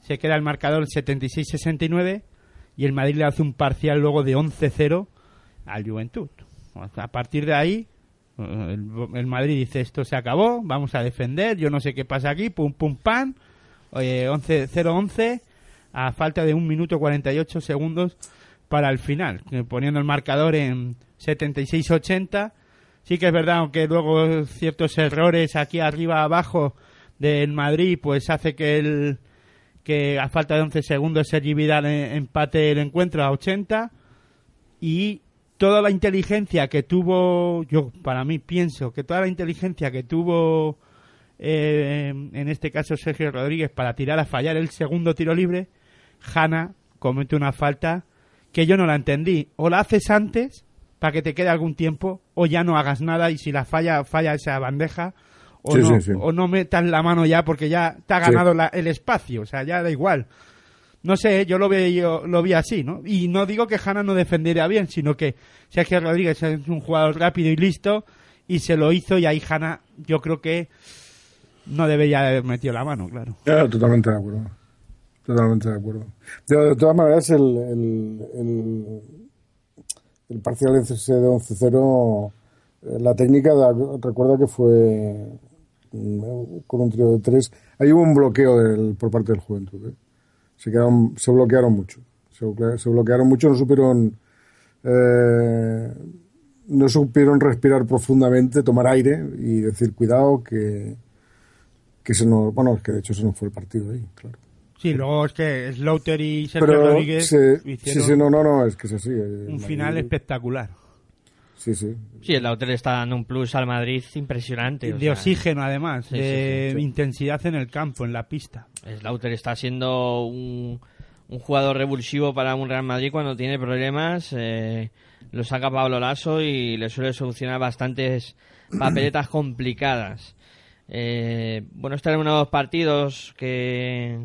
se queda el marcador 76-69 y el Madrid le hace un parcial luego de 11-0 al Juventud. A partir de ahí, el, el Madrid dice esto se acabó, vamos a defender, yo no sé qué pasa aquí, pum pum pam, eh, 11 0-11 a falta de un minuto 48 segundos para el final, poniendo el marcador en 76-80. Sí que es verdad, aunque luego ciertos errores aquí arriba abajo del Madrid, pues hace que el que a falta de 11 segundos Sergi Vidal eh, empate el encuentro a 80 y toda la inteligencia que tuvo, yo para mí pienso que toda la inteligencia que tuvo eh, en este caso Sergio Rodríguez para tirar a fallar el segundo tiro libre, Hanna comete una falta que yo no la entendí. O la haces antes para que te quede algún tiempo, o ya no hagas nada y si la falla, falla esa bandeja, o, Sí, no, sí, sí. o no metas la mano ya porque ya te ha ganado la- el espacio, o sea, ya da igual. No sé, yo lo vi, lo vi así, ¿no? Y no digo que Hanna no defendiera bien, sino que Sergio Rodríguez es un jugador rápido y listo y se lo hizo y ahí Hanna yo creo que no debería haber metido la mano, claro. Totalmente de acuerdo. Totalmente de acuerdo. De, de todas maneras, el, el, el, el parcial de 11-0, eh, la técnica, da- recuerda que fue mm, con un trío de tres. Ahí hubo un bloqueo del, por parte del Juventud. ¿eh? Se, quedaron, se bloquearon mucho. Se, se bloquearon mucho, no supieron. eh, no supieron respirar profundamente, tomar aire y decir cuidado que, que se nos, bueno, que de hecho se nos fue el partido ahí, claro. Sí, luego es que Slaughter y Sergio Rodríguez sí, hicieron sí, no, no, no, es que es así. eh, un Madrid- final espectacular. Sí, sí. Sí, el Lauter está dando un plus al Madrid impresionante. o de sea, oxígeno además, Sí, de sí, sí, sí. intensidad en el campo, en la pista. Slaughter está siendo un, un jugador revulsivo para un Real Madrid cuando tiene problemas. eh, lo saca Pablo Lasso y le suele solucionar bastantes papeletas complicadas. Eh, bueno, estos eran unos partidos que,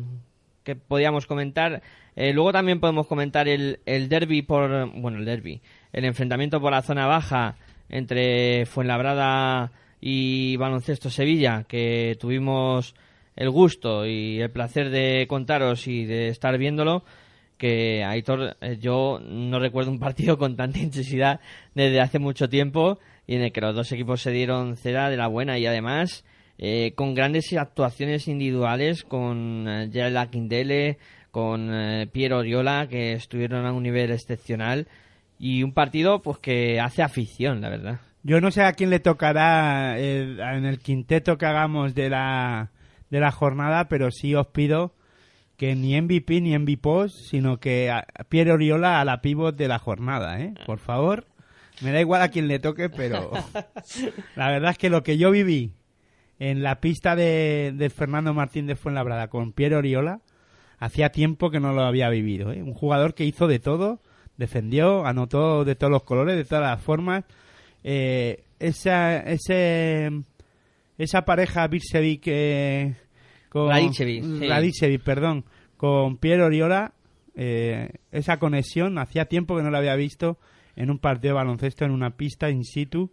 que podíamos comentar. Eh, luego también podemos comentar el, el derby por. Bueno, el derby. El enfrentamiento por la zona baja entre Fuenlabrada y Baloncesto Sevilla, que tuvimos el gusto y el placer de contaros y de estar viéndolo. Que Aitor, eh, yo no recuerdo un partido con tanta intensidad desde hace mucho tiempo y en el que los dos equipos se dieron cera de la buena y además eh, con grandes actuaciones individuales con eh, Gerald con eh, Piero Oriola, que estuvieron a un nivel excepcional y un partido pues que hace afición, la verdad. Yo no sé a quién le tocará en el quinteto que hagamos de la, de la jornada, pero sí os pido que ni MVP ni MVP, sino que a a Pierre Oriola a la pivot de la jornada, ¿eh? Por favor. Me da igual a quién le toque, pero la verdad es que lo que yo viví en la pista de, de Fernando Martín de Fuenlabrada con Pierre Oriola, hacía tiempo que no lo había vivido. ¿eh? Un jugador que hizo de todo, defendió, anotó de todos los colores, de todas las formas. Eh, esa, ese, esa pareja Birsevic eh, con Radicevic, sí. Radicevic, perdón, con Pierre Oriola, eh, esa conexión hacía tiempo que no la había visto en un partido de baloncesto en una pista in situ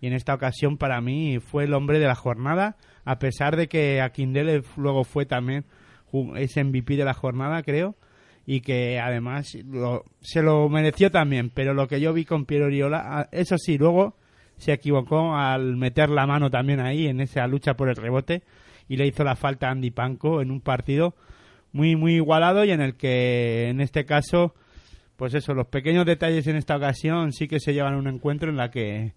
y en esta ocasión para mí fue el hombre de la jornada a pesar de que Akindele luego fue también ese MVP de la jornada creo y que además lo- se lo mereció también pero lo que yo vi con Piero Oriola ah, eso sí luego se equivocó al meter la mano también ahí en esa lucha por el rebote y le hizo la falta a Andy Panko en un partido muy muy igualado y en el que en este caso pues eso los pequeños detalles en esta ocasión sí que se llevan a un encuentro en la que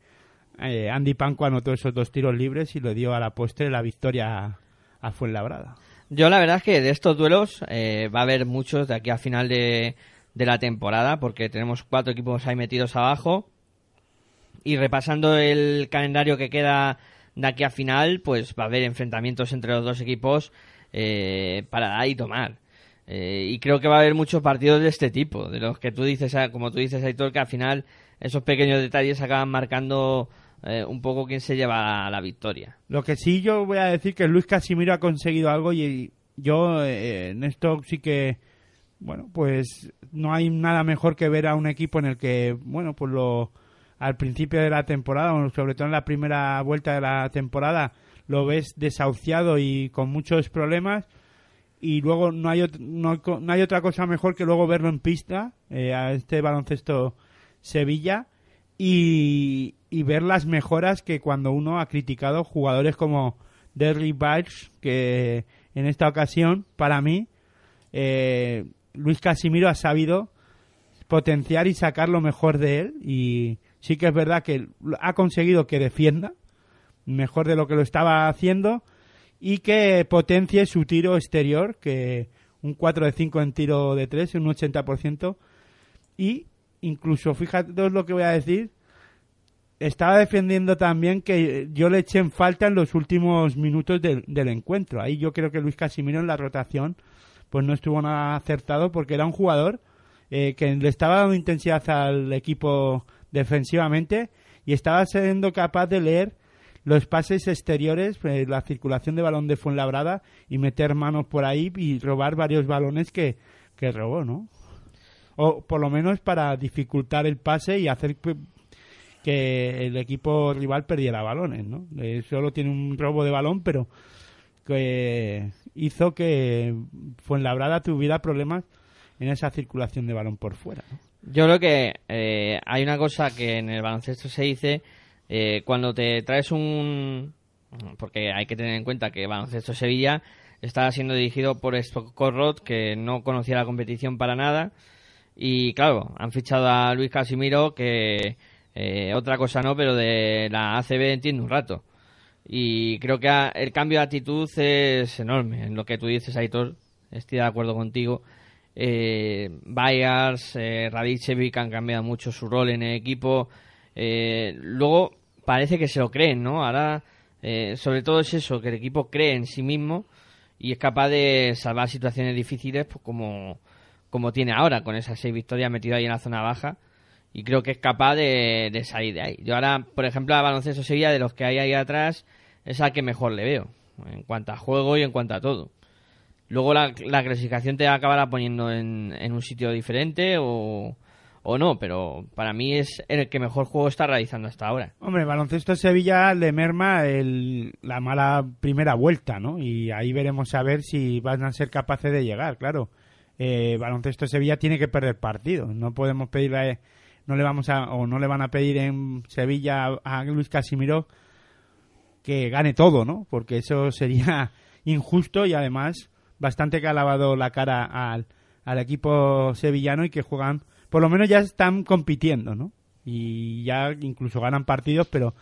eh, Andy Panko anotó esos dos tiros libres y le dio a la postre la victoria a Fuenlabrada. Yo la verdad es que de estos duelos eh, va a haber muchos de aquí a final de, la temporada porque tenemos cuatro equipos ahí metidos abajo y repasando el calendario que queda de aquí a final pues va a haber enfrentamientos entre los dos equipos eh, para dar y tomar. Eh, y creo que va a haber muchos partidos de este tipo, de los que tú dices, ah, como tú dices, Aitor, que al final esos pequeños detalles acaban marcando eh, un poco quién se lleva la victoria. Lo que sí yo voy a decir que Luis Casimiro ha conseguido algo y yo eh, en esto sí que bueno, pues no hay nada mejor que ver a un equipo en el que, bueno, pues lo al principio de la temporada, sobre todo en la primera vuelta de la temporada, lo ves desahuciado y con muchos problemas y luego no hay, no, no hay otra cosa mejor que luego verlo en pista eh, a este baloncesto Sevilla y, y ver las mejoras que cuando uno ha criticado jugadores como Derrick Biles que en esta ocasión para mí eh, Luis Casimiro ha sabido potenciar y sacar lo mejor de él y sí que es verdad que ha conseguido que defienda mejor de lo que lo estaba haciendo y que potencie su tiro exterior, que un 4 de 5 en tiro de 3, un 80%, y incluso, fíjate lo que voy a decir, estaba defendiendo también que yo le eché en falta en los últimos minutos del, del encuentro. Ahí yo creo que Luis Casimiro en la rotación pues no estuvo nada acertado porque era un jugador eh, que le estaba dando intensidad al equipo defensivamente y estaba siendo capaz de leer los pases exteriores, eh, la circulación de balón de Fuenlabrada y meter manos por ahí y robar varios balones que, que robó, ¿no? O por lo menos para dificultar el pase y hacer que, el equipo rival perdiera balones, ¿no? Eh, solo tiene un robo de balón, pero que hizo que Fuenlabrada tuviera problemas en esa circulación de balón por fuera. Yo creo que eh, hay una cosa que en el baloncesto se dice eh, cuando te traes un... Porque hay que tener en cuenta que Baloncesto Sevilla estaba siendo dirigido por Scott que no conocía la competición para nada. Y claro, han fichado a Luis Casimiro, que eh, otra cosa no, pero de la ACB entiende un rato. Y creo que a- el cambio de actitud es enorme. En lo que tú dices, Aitor, estoy de acuerdo contigo. Eh, Bayars, eh, Radicevic han cambiado mucho su rol en el equipo. Eh, luego parece que se lo creen, ¿no? Ahora, eh, sobre todo es eso, que el equipo cree en sí mismo y es capaz de salvar situaciones difíciles pues como, como tiene ahora, con esas seis victorias metido ahí en la zona baja. Y creo que es capaz de, de salir de ahí. Yo ahora, por ejemplo, a Baloncesto Sevilla, de los que hay ahí atrás, es al que mejor le veo. En cuanto a juego y en cuanto a todo. Luego la, la clasificación te acabará poniendo en, en un sitio diferente o, o no, pero para mí es el que mejor juego está realizando hasta ahora. Hombre, baloncesto Sevilla le merma el- la mala primera vuelta, ¿no? Y ahí veremos a ver si van a ser capaces de llegar, claro. Eh, baloncesto Sevilla tiene que perder partidos. No podemos pedirle, no le vamos a, o no le van a pedir en Sevilla a, Luis Casimiro que gane todo, ¿no? Porque eso sería injusto y además bastante que ha lavado la cara al, al equipo sevillano y que juegan, por lo menos ya están compitiendo, ¿no? Y ya incluso ganan partidos, pero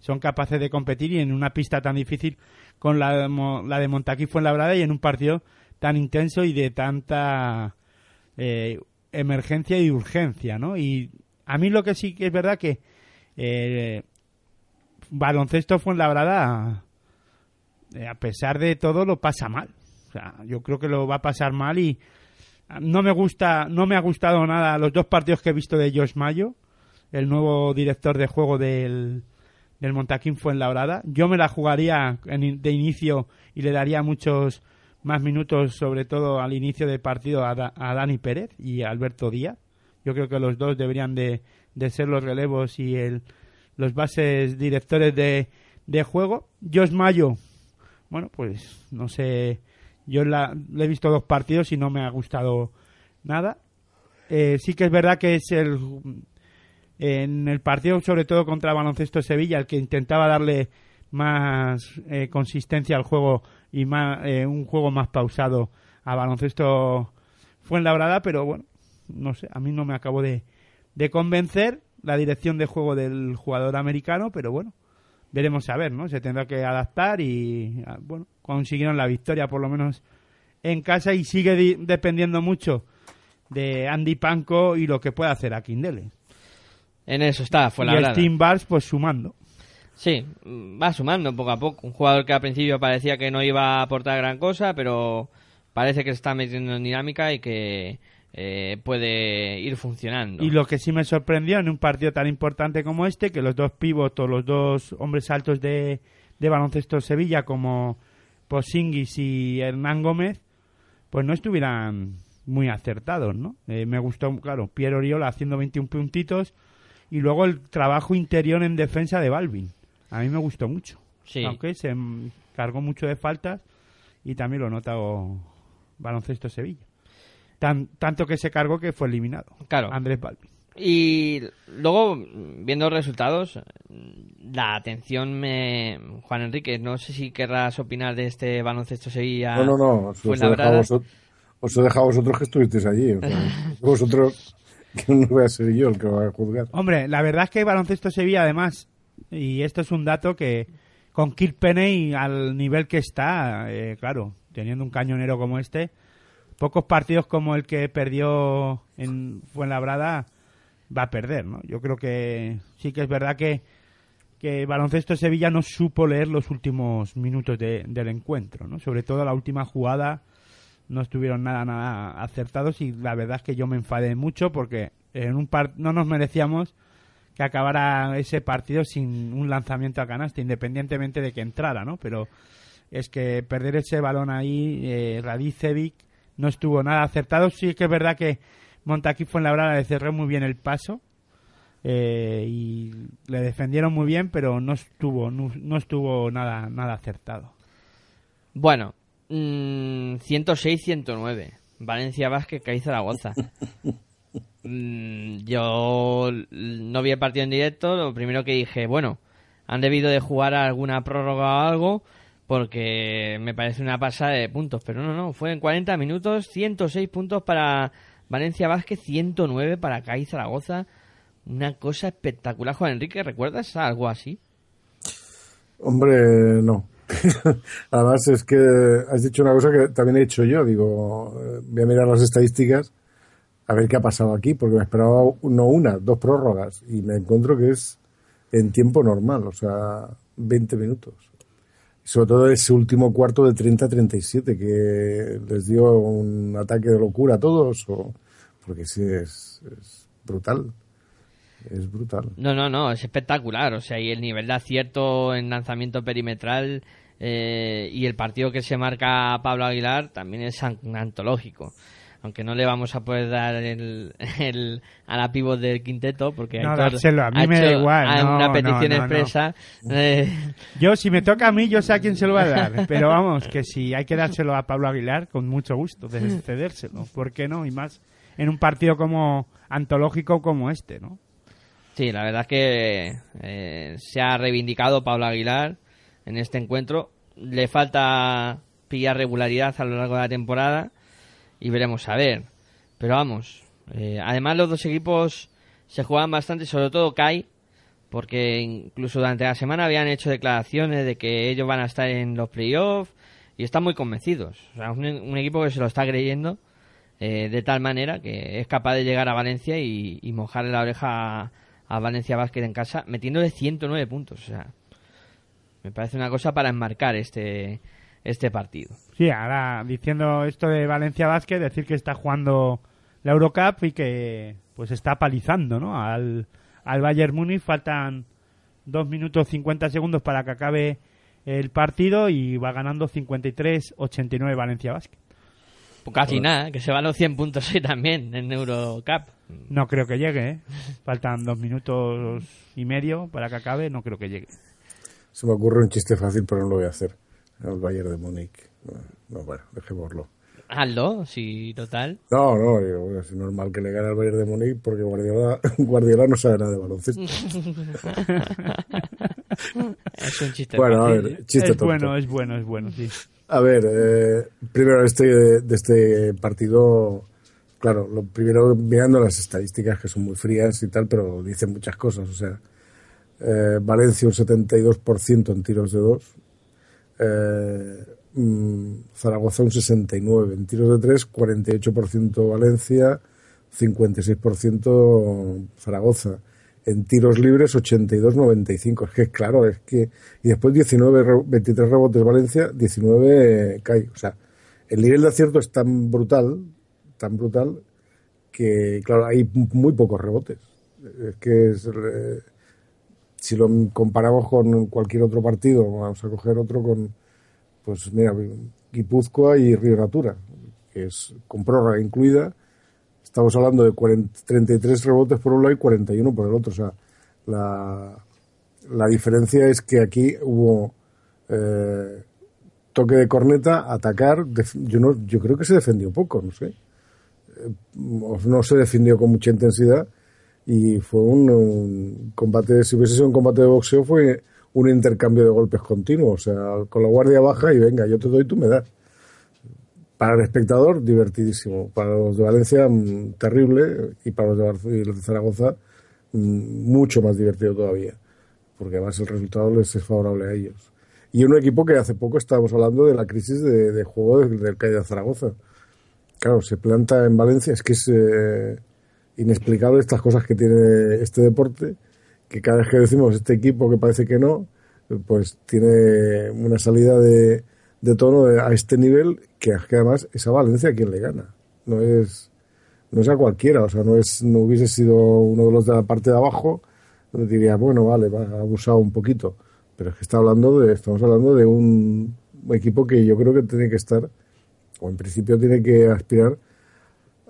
son capaces de competir y en una pista tan difícil con la, de la de Montaquí Fuenlabrada y en un partido tan intenso y de tanta eh, emergencia y urgencia, ¿no? Y a mí lo que sí que es verdad que eh, baloncesto Fuenlabrada, eh, a pesar de todo, lo pasa mal. O sea, yo creo que lo va a pasar mal y no me gusta, no me ha gustado nada los dos partidos que he visto de Josh Mayo, el nuevo director de juego del, del Montaquín Fuenlabrada. Yo me la jugaría en- de inicio y le daría muchos más minutos, sobre todo al inicio del partido, a, Da- a Dani Pérez y a Alberto Díaz. Yo creo que los dos deberían de, de ser los relevos y el, los bases directores de, de juego. Josh Mayo, bueno, pues no sé, yo la, le he visto dos partidos y no me ha gustado nada. Eh, sí que es verdad que es el en el partido, sobre todo contra Baloncesto Sevilla, el que intentaba darle más eh, consistencia al juego y más, eh, un juego más pausado a Baloncesto Fuenlabrada, pero bueno, no sé, a mí no me acabo de, de convencer la dirección de juego del jugador americano, pero bueno, veremos a ver, ¿no? Se tendrá que adaptar y, ah, bueno, consiguieron la victoria por lo menos en casa y sigue di- dependiendo mucho de Andy Panko y lo que pueda hacer a Kindele. En eso está, fue la y verdad. Steam Bars, pues sumando. Sí, mm, va sumando poco a poco. Un jugador que al principio parecía que no iba a aportar gran cosa, pero parece que se está metiendo en dinámica y que eh, puede ir funcionando. Y lo que sí me sorprendió en un partido tan importante como este, que los dos pivots o los dos hombres altos de, de baloncesto Sevilla, como Posingis y Hernán Gómez, pues no estuvieran muy acertados, ¿no? Eh, me gustó, claro, Pierre Oriola haciendo 21 puntitos y luego el trabajo interior en defensa de Balvin. A mí me gustó mucho. Sí. Aunque se cargó mucho de faltas y también lo he notado baloncesto Sevilla. Tan, tanto que se cargó que fue eliminado. Claro. Andrés Balvin. Y luego, viendo los resultados, la atención me... Juan Enrique, no sé si querrás opinar de este baloncesto Sevilla. No, no, no. Os, os he dejado a vosotros, os he dejado a vosotros que estuvisteis allí. o sea, vosotros, que no voy a ser yo el que va a juzgar. Hombre, la verdad es que baloncesto Sevilla, además, y esto es un dato que con Kirk Penney al nivel que está, eh, claro, teniendo un cañonero como este, pocos partidos como el que perdió en Fuenlabrada va a perder, ¿no? Yo creo que sí que es verdad que, que baloncesto Sevilla no supo leer los últimos minutos de- del encuentro, ¿no? Sobre todo la última jugada no estuvieron nada nada acertados y la verdad es que yo me enfadé mucho porque en un par no nos merecíamos que acabara ese partido sin un lanzamiento a canasta independientemente de que entrara, ¿no? Pero es que perder ese balón ahí, eh, Radicevic no estuvo nada acertado. Sí que es verdad que Montaquí fue en la hora le cerró muy bien el paso eh, y le defendieron muy bien, pero no estuvo no, no estuvo nada nada acertado. Bueno, mm, 106-109. Valencia Vázquez, Cádiz Zaragoza. Mm, yo no vi el partido en directo. Lo primero que dije, bueno, han debido de jugar alguna prórroga o algo porque me parece una pasada de puntos. Pero no, no, fue en 40 minutos, 106 puntos para Valencia Vázquez, 109 para Cádiz Zaragoza. Una cosa espectacular, Juan Enrique. ¿Recuerdas algo así? Hombre, no. Además es que has dicho una cosa que también he hecho yo. Digo, eh, voy a mirar las estadísticas a ver qué ha pasado aquí, porque me esperaba no una, dos prórrogas, y me encuentro que es en tiempo normal, o sea, 20 minutos. Sobre todo ese último cuarto de 30-37, que les dio un ataque de locura a todos, o, porque sí, es, es brutal. Es brutal. No, no, no, es espectacular. O sea, y el nivel de acierto en lanzamiento perimetral eh, y el partido que se marca Pablo Aguilar también es an- antológico. Aunque no le vamos a poder dar el, el, a la pivot del quinteto porque No, dárselo, a mí me da igual, no, una petición no, no. expresa. eh, Yo, si me toca a mí, yo sé a quién se lo va a dar. Pero vamos, que si hay que dárselo a Pablo Aguilar, con mucho gusto, de cedérselo. ¿Por qué no? Y más en un partido como antológico como este, ¿no? Sí, la verdad es que eh, se ha reivindicado Pablo Aguilar en este encuentro. Le falta pillar regularidad a lo largo de la temporada y veremos a ver. Pero vamos, eh, además los dos equipos se juegan bastante, sobre todo Kai, porque incluso durante la semana habían hecho declaraciones de que ellos van a estar en los playoffs y están muy convencidos. O sea, un, un equipo que se lo está creyendo eh, de tal manera que es capaz de llegar a Valencia y, y mojarle la oreja a, a Valencia Basket en casa metiéndole 109 puntos. O sea, me parece una cosa para enmarcar este, este partido. Sí, ahora diciendo esto de Valencia Basket, decir que está jugando la Eurocup y que pues está palizando, ¿no? Al, al Bayern Múnich faltan 2 minutos 50 segundos para que acabe el partido y va ganando 53-89 Valencia Basket. Pues casi nada, que se van los 100 puntos hoy también en Eurocup. No creo que llegue, ¿eh? Faltan dos minutos y medio para que acabe, no creo que llegue. Se me ocurre un chiste fácil, pero no lo voy a hacer. El Bayern de Múnich. No, no, bueno, dejémoslo. Hazlo, sí, total. No, no, digo, es normal que le gane al Bayern de Múnich porque Guardiola, Guardiola no sabe nada de baloncesto. Es un chiste. Bueno, a ver, chiste es tonto. bueno, es bueno, es bueno, sí. A ver, eh, primero este, de este partido, claro, lo primero mirando las estadísticas que son muy frías y tal, pero dicen muchas cosas. O sea, eh, Valencia un 72% en tiros de dos, eh, mm, Zaragoza un 69%, en tiros de tres 48% Valencia, 56% Zaragoza. En tiros libres 82-95. Es que claro, es que. Y después 19, re- 23 rebotes Valencia, 19 CAI. O sea, el nivel de acierto es tan brutal, tan brutal, que claro, hay muy pocos rebotes. Es que es, eh, si lo comparamos con cualquier otro partido, vamos a coger otro con, pues mira, Guipúzcoa y Río Natura, que es con prórroga incluida. Estamos hablando de 40 33 rebotes por un lado y 41 por el otro. O sea, la, la diferencia es que aquí hubo eh, toque de corneta, atacar. Yo, no, yo creo que se defendió poco, no sé. Eh, no se defendió con mucha intensidad y fue un, combate, si hubiese sido un combate de boxeo, fue un intercambio de golpes continuos. O sea, con la guardia baja y venga, yo te doy, tú me das. Para el espectador, divertidísimo. Para los de Valencia, mm, terrible. Y para los de, los de Zaragoza, mm, mucho más divertido todavía. Porque además el resultado les es favorable a ellos. Y un equipo que hace poco estábamos hablando de la crisis de, juego del, CAI de Zaragoza. Claro, se planta en Valencia. Es que es eh, inexplicable estas cosas que tiene este deporte. Que cada vez que decimos este equipo que parece que no, pues tiene una salida de, de tono a este nivel que, que además es a Valencia quien le gana. No es, no es a cualquiera, o sea, no es, no hubiese sido uno de los de la parte de abajo, donde diría, bueno, vale, va, ha abusado un poquito. Pero es que está hablando de, estamos hablando de un equipo que yo creo que tiene que estar, o en principio tiene que aspirar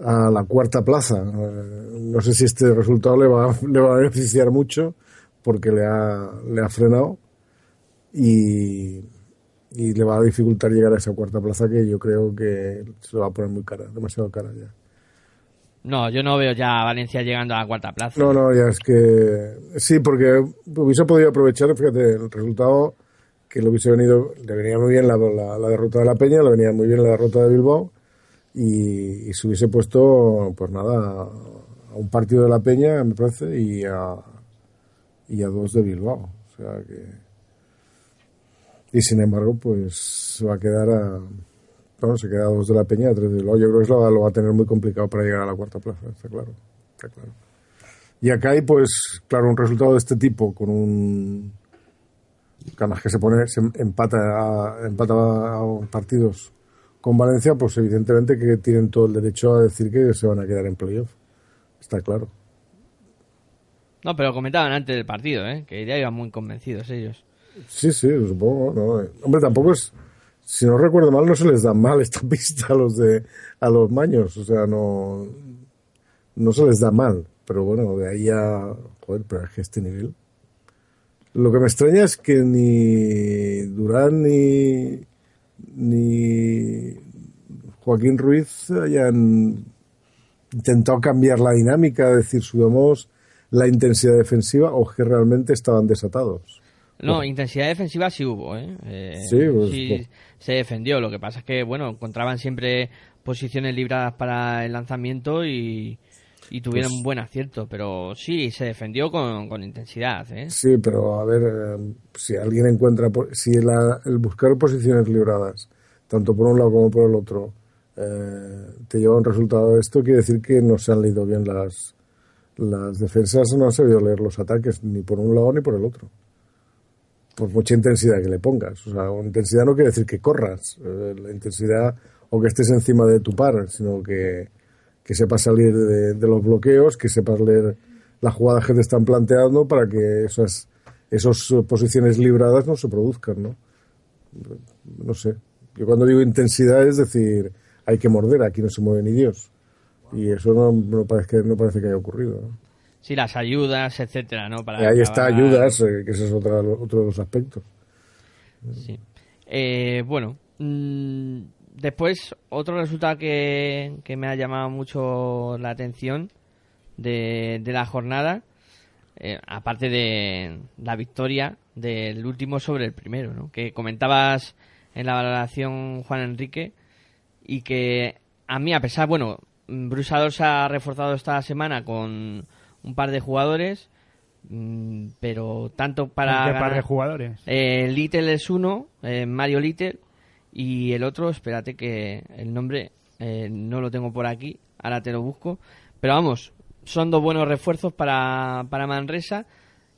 a la cuarta plaza. Eh, No sé si este resultado le va, le va a beneficiar mucho porque le ha, le ha frenado y, y le va a dificultar llegar a esa cuarta plaza que yo creo que se lo va a poner muy cara, demasiado cara ya. No, yo no veo ya a Valencia llegando a la cuarta plaza. No, no, ya es que sí, porque hubiese podido aprovechar, fíjate, el resultado que le hubiese venido, le venía muy bien la, la, la derrota de la Peña, le venía muy bien la derrota de Bilbao y, y se hubiese puesto, pues nada, a un partido de la Peña, me parece, y a, y a dos de Bilbao. O sea que. Y sin embargo, pues se va a quedar a, No, se queda a dos de la Peña, a tres del Lobo. Yo creo que eso lo va a tener muy complicado para llegar a la cuarta plaza, está claro. Está claro. Y acá hay, pues, claro, un resultado de este tipo, con un. Canas que se pone, se empata a, empata a partidos con Valencia, pues evidentemente que tienen todo el derecho a decir que se van a quedar en playoff. Está claro. No, pero comentaban antes del partido, ¿eh? que ya iban muy convencidos ellos. Sí, sí, supongo. ¿no? Hombre, tampoco es. Si no recuerdo mal, no se les da mal esta pista a los de a los maños. O sea, no. No se les da mal. Pero bueno, de ahí a. Joder, pero es que este nivel. Lo que me extraña es que ni Durán ni. Ni Joaquín Ruiz hayan intentado cambiar la dinámica, decir, subamos la intensidad defensiva o que realmente estaban desatados. No, intensidad defensiva sí hubo, ¿eh? Eh, Sí, pues, sí pues. se defendió. Lo que pasa es que, bueno, encontraban siempre posiciones libradas para el lanzamiento y, y tuvieron Pues- un buen acierto. Pero sí, se defendió con, con intensidad, ¿eh? Sí, pero a ver, eh, si alguien encuentra, si la- el buscar posiciones libradas, tanto por un lado como por el otro, eh, te lleva a un resultado de esto, quiere decir que no se han leído bien las, las defensas, no han sabido leer los ataques ni por un lado ni por el otro. Por mucha intensidad que le pongas. O sea, intensidad no quiere decir que corras, eh, la intensidad o que estés encima de tu par, sino que, que sepas salir de, de los bloqueos, que sepas leer las jugadas que te están planteando para que esas esas eh, posiciones libradas no se produzcan, ¿no? No sé. Yo cuando digo intensidad es decir, hay que morder, aquí no se mueve ni Dios. Y eso no, no parece, que, no parece que haya ocurrido. ¿no? Sí, las ayudas, etcétera, ¿no? Para Y ahí está ayudas, eh, que ese es otra, otro de los aspectos. Sí. Eh, bueno, mm, después otro resultado que, que me ha llamado mucho la atención de, de la jornada, eh, aparte de la victoria del último sobre el primero, ¿no? que comentabas en la valoración Juan Enrique y que a mí a pesar, bueno, Brusador se ha reforzado esta semana con un par de jugadores, mm, pero tanto para ¿Qué par de jugadores? eh, Little es uno, eh, Mario Little, y el otro, espérate que el nombre eh, no lo tengo por aquí, ahora te lo busco. Pero vamos, son dos buenos refuerzos para, para Manresa.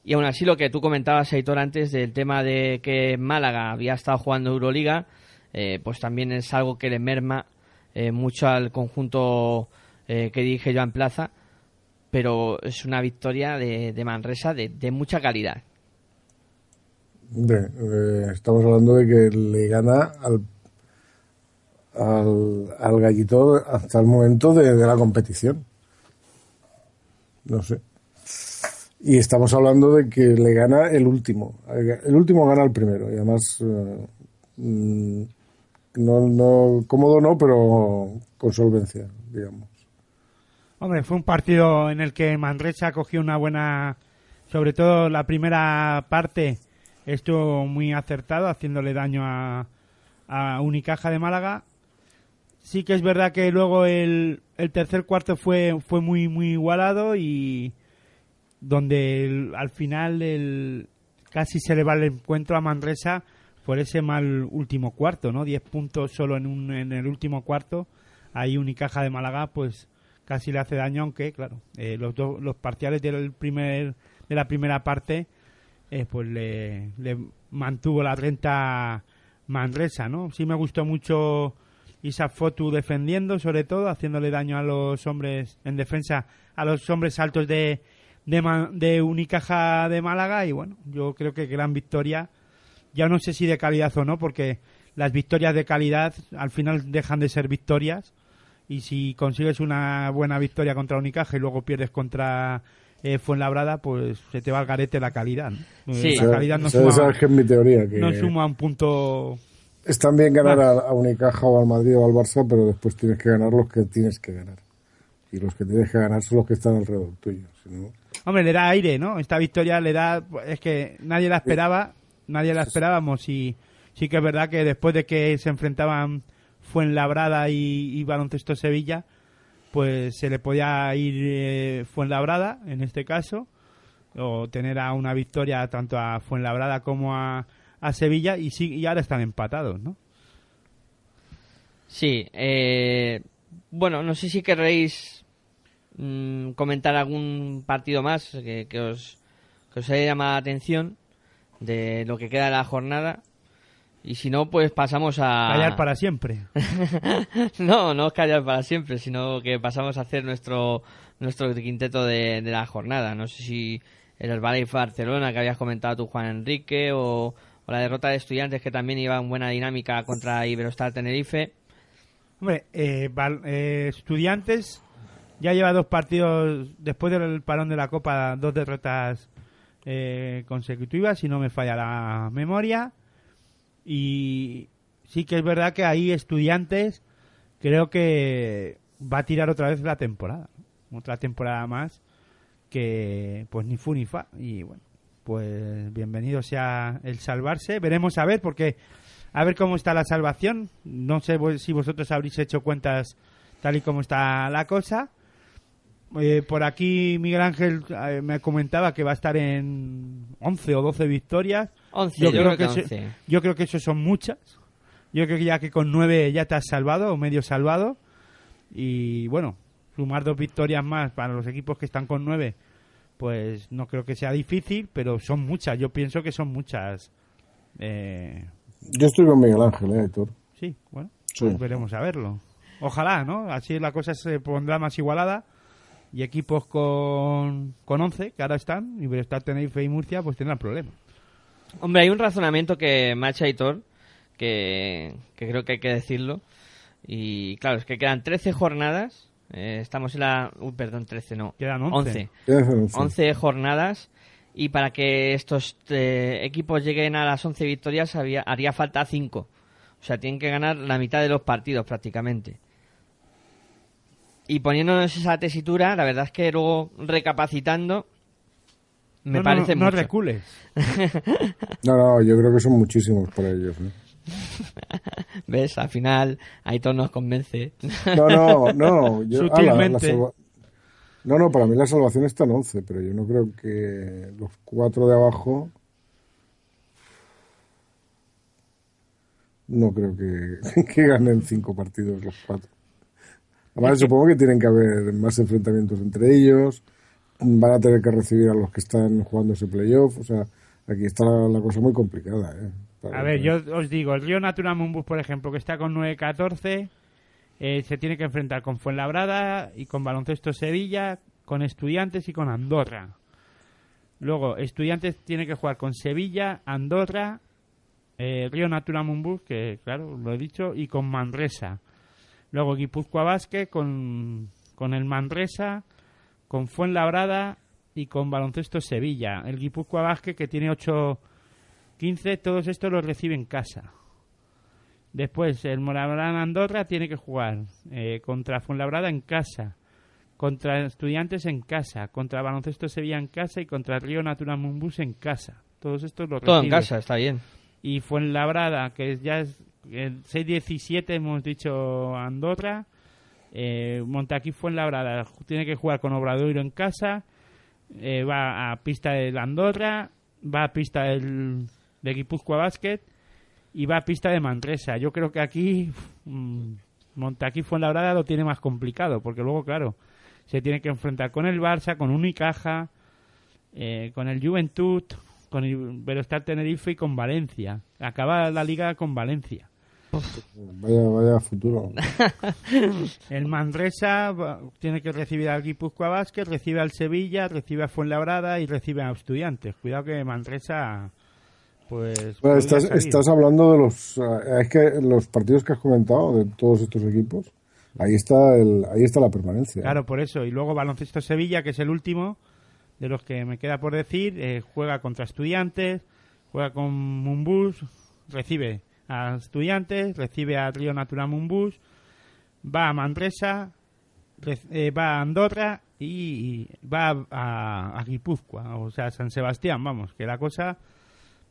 Y aún así, lo que tú comentabas, Aitor, antes del tema de que Málaga había estado jugando Euroliga, eh, pues también es algo que le merma eh, mucho al conjunto eh, que dirige Joan Plaza. Pero es una victoria de, de Manresa de, de mucha calidad. Eh, estamos hablando de que le gana al, al, al gallito hasta el momento de, la competición. No sé. Y estamos hablando de que le gana el último. El último gana el primero. Y además, eh, mm, no, no, cómodo no, pero con solvencia, digamos. Hombre, fue un partido en el que Manresa cogió una buena, sobre todo la primera parte estuvo muy acertado, haciéndole daño a, a Unicaja de Málaga. Sí que es verdad que luego el, el tercer cuarto fue, fue muy, muy igualado y donde el- al final el, casi se le va el encuentro a Manresa por ese mal último cuarto, ¿no? 10 puntos solo en, un, en el último cuarto. Ahí Unicaja de Málaga, pues casi le hace daño, aunque, claro, eh, los, dos los parciales del primer, de la primera parte, eh, pues le, mantuvo la renta Manresa, ¿no? Sí me gustó mucho Isaac Fotu defendiendo, sobre todo, haciéndole daño a los hombres en defensa, a los hombres altos de, de, de Unicaja de Málaga. Y bueno, yo creo que gran victoria. Ya no sé si de calidad o no, porque las victorias de calidad al final dejan de ser victorias. Y si consigues una buena victoria contra Unicaja y luego pierdes contra eh, Fuenlabrada, pues se te va al garete la calidad. ¿no? Sí. La calidad no Esa- esa suma, es mi teoría. Que no suma un punto Es también ganar a, a Unicaja o al Madrid o al Barça, pero después tienes que ganar los que tienes que ganar. Y los que tienes que ganar son los que están alrededor tuyo. Si no, Hombre, le da aire, ¿no? Esta victoria le da... Es que nadie la esperaba, nadie la esperábamos y sí que es verdad que después de que se enfrentaban Fuenlabrada y, y Baloncesto Sevilla, pues se le podía ir eh, Fuenlabrada, en este caso, o tener a una victoria tanto a Fuenlabrada como a, a Sevilla y, sí, y ahora están empatados, ¿no? Sí, eh, bueno, no sé si querréis mm, comentar algún partido más que, que os, que os haya llamado la atención de lo que queda de la jornada. Y si no, pues pasamos a... Callar para siempre. no, no es callar para siempre, sino que pasamos a hacer nuestro nuestro quinteto de, de la jornada. No sé si el Valle Barcelona que habías comentado tú, Juan Enrique, o, o la derrota de estudiantes que también iba en buena dinámica contra Iberostar Tenerife. Hombre, eh, eh, Estudiantes ya lleva dos partidos después del parón de la Copa, dos derrotas eh, consecutivas, si no me falla la memoria. Y sí que es verdad que ahí Estudiantes creo que va a tirar otra vez la temporada. Otra temporada más que pues ni fu ni fa. Y bueno, pues bienvenido sea el salvarse. Veremos a ver porque a ver cómo está la salvación. No sé si vosotros habréis hecho cuentas tal y como está la cosa. Eh, por aquí Miguel Ángel eh, me comentaba que va a estar en 11 o 12 victorias. 11, yo, creo que, eso- 11. yo creo que eso son muchas. Yo creo que ya que con 9 ya te has salvado o medio salvado. Y bueno, sumar dos victorias más para los equipos que están con 9, pues no creo que sea difícil, pero son muchas. Yo pienso que son muchas. Eh, Yo estoy con Miguel Ángel, ¿eh, Héctor? Sí, bueno, Sí. pues veremos a verlo. Ojalá, ¿no? Así la cosa se pondrá más igualada y equipos con, con 11, que ahora están, y Iberostar, Tenerife y Murcia, pues tendrán problemas. Hombre, hay un razonamiento que macha Hitor, que, que creo que hay que decirlo. Y claro, es que quedan 13 jornadas. eh, estamos en la. Uy, perdón, 13, no. Quedan 11. 11. Ya hace once. 11 jornadas. Y para que estos eh, equipos lleguen a las 11 victorias había- haría falta 5. O sea, tienen que ganar la mitad de los partidos prácticamente. Y poniéndonos esa tesitura, la verdad es que luego recapacitando, me No, no, parece no, no mucho. recules. No, no, yo creo que son muchísimos para ellos. ¿eh? ¿Ves? Al final, Aitor nos convence. No, no, no. Yo, ah, la- la Sutilmente. salva- No, no, para mí la salvación está en 11, pero yo no creo que los cuatro de abajo. No creo que, que ganen cinco partidos los cuatro. Además, supongo que tienen que haber más enfrentamientos entre ellos. Van a tener que recibir a los que están jugando ese playoff. O sea, aquí está la, la cosa muy complicada. ¿eh? Para- A ver, yo os digo, el Río Natura Mumbus, por ejemplo, que está con 9-14, eh, se tiene que enfrentar con Fuenlabrada y con Baloncesto Sevilla, con Estudiantes y con Andorra. Luego, Estudiantes tiene que jugar con Sevilla, Andorra, eh, Río Natura Mumbus, que claro, lo he dicho, y con Manresa. Luego Guipúzcoa Basque con, con el Manresa, con Fuenlabrada y con Baloncesto Sevilla. El Guipúzcoa Basque que tiene 8 15, todos estos los recibe en casa. Después, el Morabrán Andorra tiene que jugar eh, contra Fuenlabrada en casa, contra Estudiantes en casa, contra Baloncesto Sevilla en casa y contra Río Natura Mumbus en casa. Todos estos los Todo en recibe. casa, está bien. Y Fuenlabrada, que es- ya es 6-17, hemos dicho Andorra. Eh, Montaquí Fuenlabrada tiene que jugar con Obradoiro en casa. eh, va a pista del Andorra. Va a pista del, de Guipúzcoa Basket. Y va a pista de Manresa. Yo creo que aquí mm, Montaquí Fuenlabrada lo tiene más complicado. Porque luego, claro, se tiene que enfrentar con el Barça, con Unicaja, eh, con el Juventud, con el Verostar Tenerife y con Valencia. Acaba la liga con Valencia. Vaya, vaya futuro. El Manresa tiene que recibir al Guipúzcoa Vázquez, recibe al Sevilla, recibe a Fuenlabrada y recibe a Estudiantes. Cuidado que Manresa, pues... Bueno, estás, estás hablando de los. eh, Es que los partidos que has comentado, de todos estos equipos, ahí está, el, ahí está la permanencia. Claro, por eso. Y luego Baloncesto Sevilla, que es el último de los que me queda por decir, eh, juega contra Estudiantes, juega con Mumbus, recibe a Estudiantes, recibe a Río Natura Mumbus, va a Manresa, eh, va a Andorra y va a, a Guipúzcoa, o sea, San Sebastián, vamos, que la cosa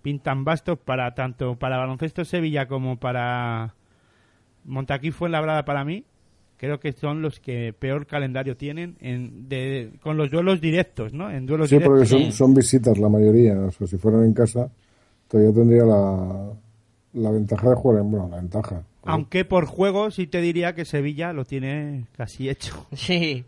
pintan bastos para tanto para Baloncesto Sevilla como para Montaquí fue labrada para mí. Creo que son los que peor calendario tienen en, de, con los duelos directos, ¿no? En duelos Sí, porque directos. son, son visitas la mayoría. O sea, si fueran en casa, todavía tendría la, la ventaja de jugar en. Bueno, la ventaja. Aunque por juego sí te diría que Sevilla lo tiene casi hecho. Sí,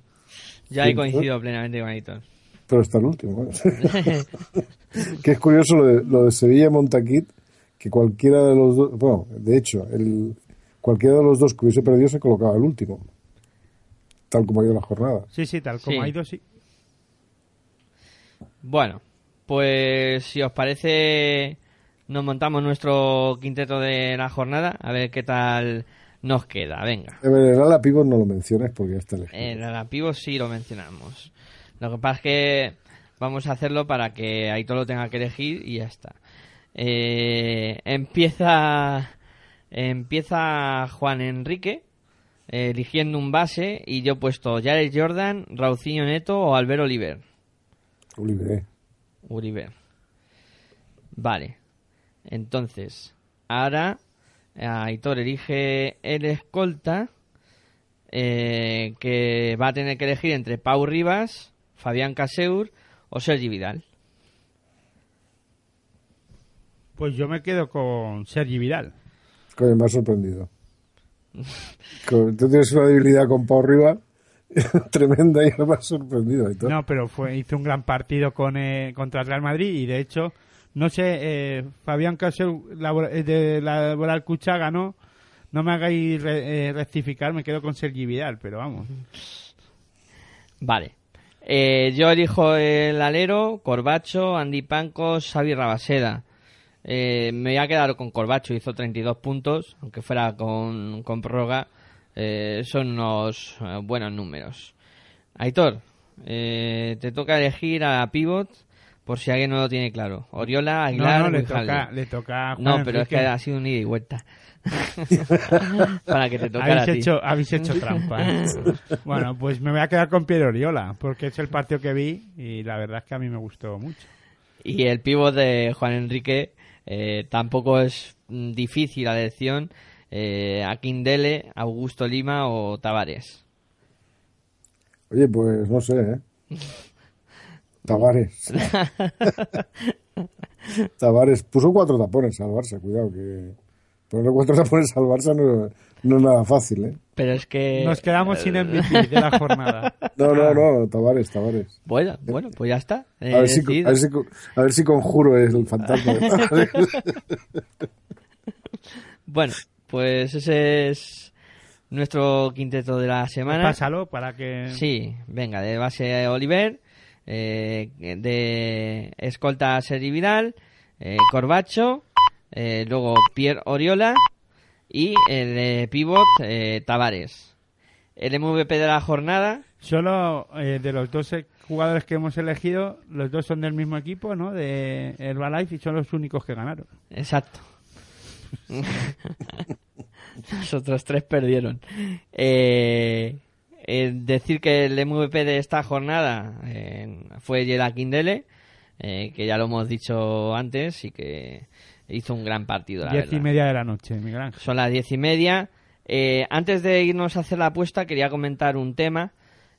yo ahí coincido plenamente con Aitor. Pero está el último. ¿eh? que es curioso lo de, lo de Sevilla y Montaquit, que cualquiera de los dos, bueno, de hecho, el, cualquiera de los dos que hubiese perdido se colocaba el último. Tal como ha ido la jornada. Sí, sí, tal como Sí. ha ido, sí. Bueno, pues si os parece, nos montamos nuestro quinteto de la jornada, a ver qué tal nos queda. Venga. El ala pivot no lo menciones porque ya está elegido. El Arapivos sí lo mencionamos. Lo que pasa es que vamos a hacerlo para que Aitor lo tenga que elegir y ya está. Eh, empieza empieza Juan Enrique eh, eligiendo un base y yo he puesto Jared Jordan, Raucinho Neto o Albert Oliver. Oliver. Uribe. Vale. Entonces, ahora eh, Aitor elige el escolta eh, que va a tener que elegir entre Pau Rivas, Fabián Caseur o Sergi Vidal. Pues yo me quedo con Sergi Vidal. Coño, me ha sorprendido. Tú tienes una debilidad con Pau Riva tremenda y me ha sorprendido. No, pero fue hizo un gran partido con eh, contra el Real Madrid y de hecho, no sé, eh, Fabián Caseu labor- eh, de la Laboral Cucha ganó. No me hagáis re- eh, rectificar, me quedo con Sergi Vidal, pero vamos. Vale. Eh, yo elijo el alero, Corbacho, Andy Pancos, Xavi Rabaseda. Eh, me voy a quedar con Corbacho, hizo 32 puntos, aunque fuera con, con prórroga. Eh, son unos eh, buenos números. Aitor, eh, te toca elegir a Pivot, por si alguien no lo tiene claro. Oriola, No, Aguilar, no, le Grijalde. toca, le toca a Juan No, pero es que ha sido un ida y vuelta. Para que te tocara habéis a ti. hecho, habéis hecho trampa. ¿eh? bueno, pues me voy a quedar con Piero Oriola, porque es el partido que vi y la verdad es que a mí me gustó mucho. Y el pívot de Juan Enrique eh, tampoco es mm, difícil la elección. Eh, Aquindele, Augusto Lima o Tavares. Oye, pues no sé, ¿eh? Tavares. Tavares puso cuatro tapones al Barça, cuidado que ponerle cuatro tapones al Barça no, no es nada fácil, ¿eh? Pero es que... Nos quedamos sin MVP de la jornada. No, no, no, Tavares, Tavares. Bueno, bueno, pues ya está. A Eh, ver, si, decidido. a, ver si, a ver si conjuro el fantasma. Bueno, pues ese es nuestro quinteto de la semana. Pásalo para que... Sí, venga, de base Oliver, eh, de escolta Sergi Vidal, eh, Corbacho, eh, luego Pierre Oriola y el de pivot eh, Tavares. El MVP de la jornada, Solo eh, de los dos eh, jugadores que hemos elegido, los dos son del mismo equipo, ¿no? De Herbalife y son los únicos que ganaron. exacto. Los otros tres perdieron. Eh, eh, decir que el MVP de esta jornada eh, fue Yela Kindele, eh, que ya lo hemos dicho antes y que hizo un gran partido, la Diez verdad. y media de la noche, Miguel Ángel. Son las diez y media. Eh, antes de irnos a hacer la apuesta, quería comentar un tema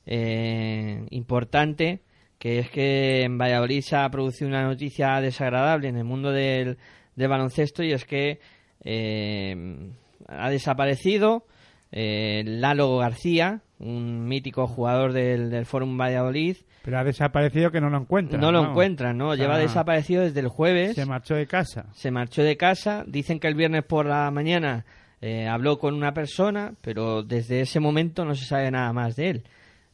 eh, importante, que es que en Valladolid se ha producido una noticia desagradable en el mundo del, del baloncesto y es que eh, ha desaparecido eh, Lalo García, un mítico jugador del, del Fórum Valladolid. Pero ha desaparecido que no lo encuentran. No lo vamos. encuentran, ¿no? Lleva Ah, desaparecido desde el jueves Se marchó de casa. se marchó de casa. Dicen que el viernes por la mañana eh, habló con una persona, pero desde ese momento no se sabe nada más de él.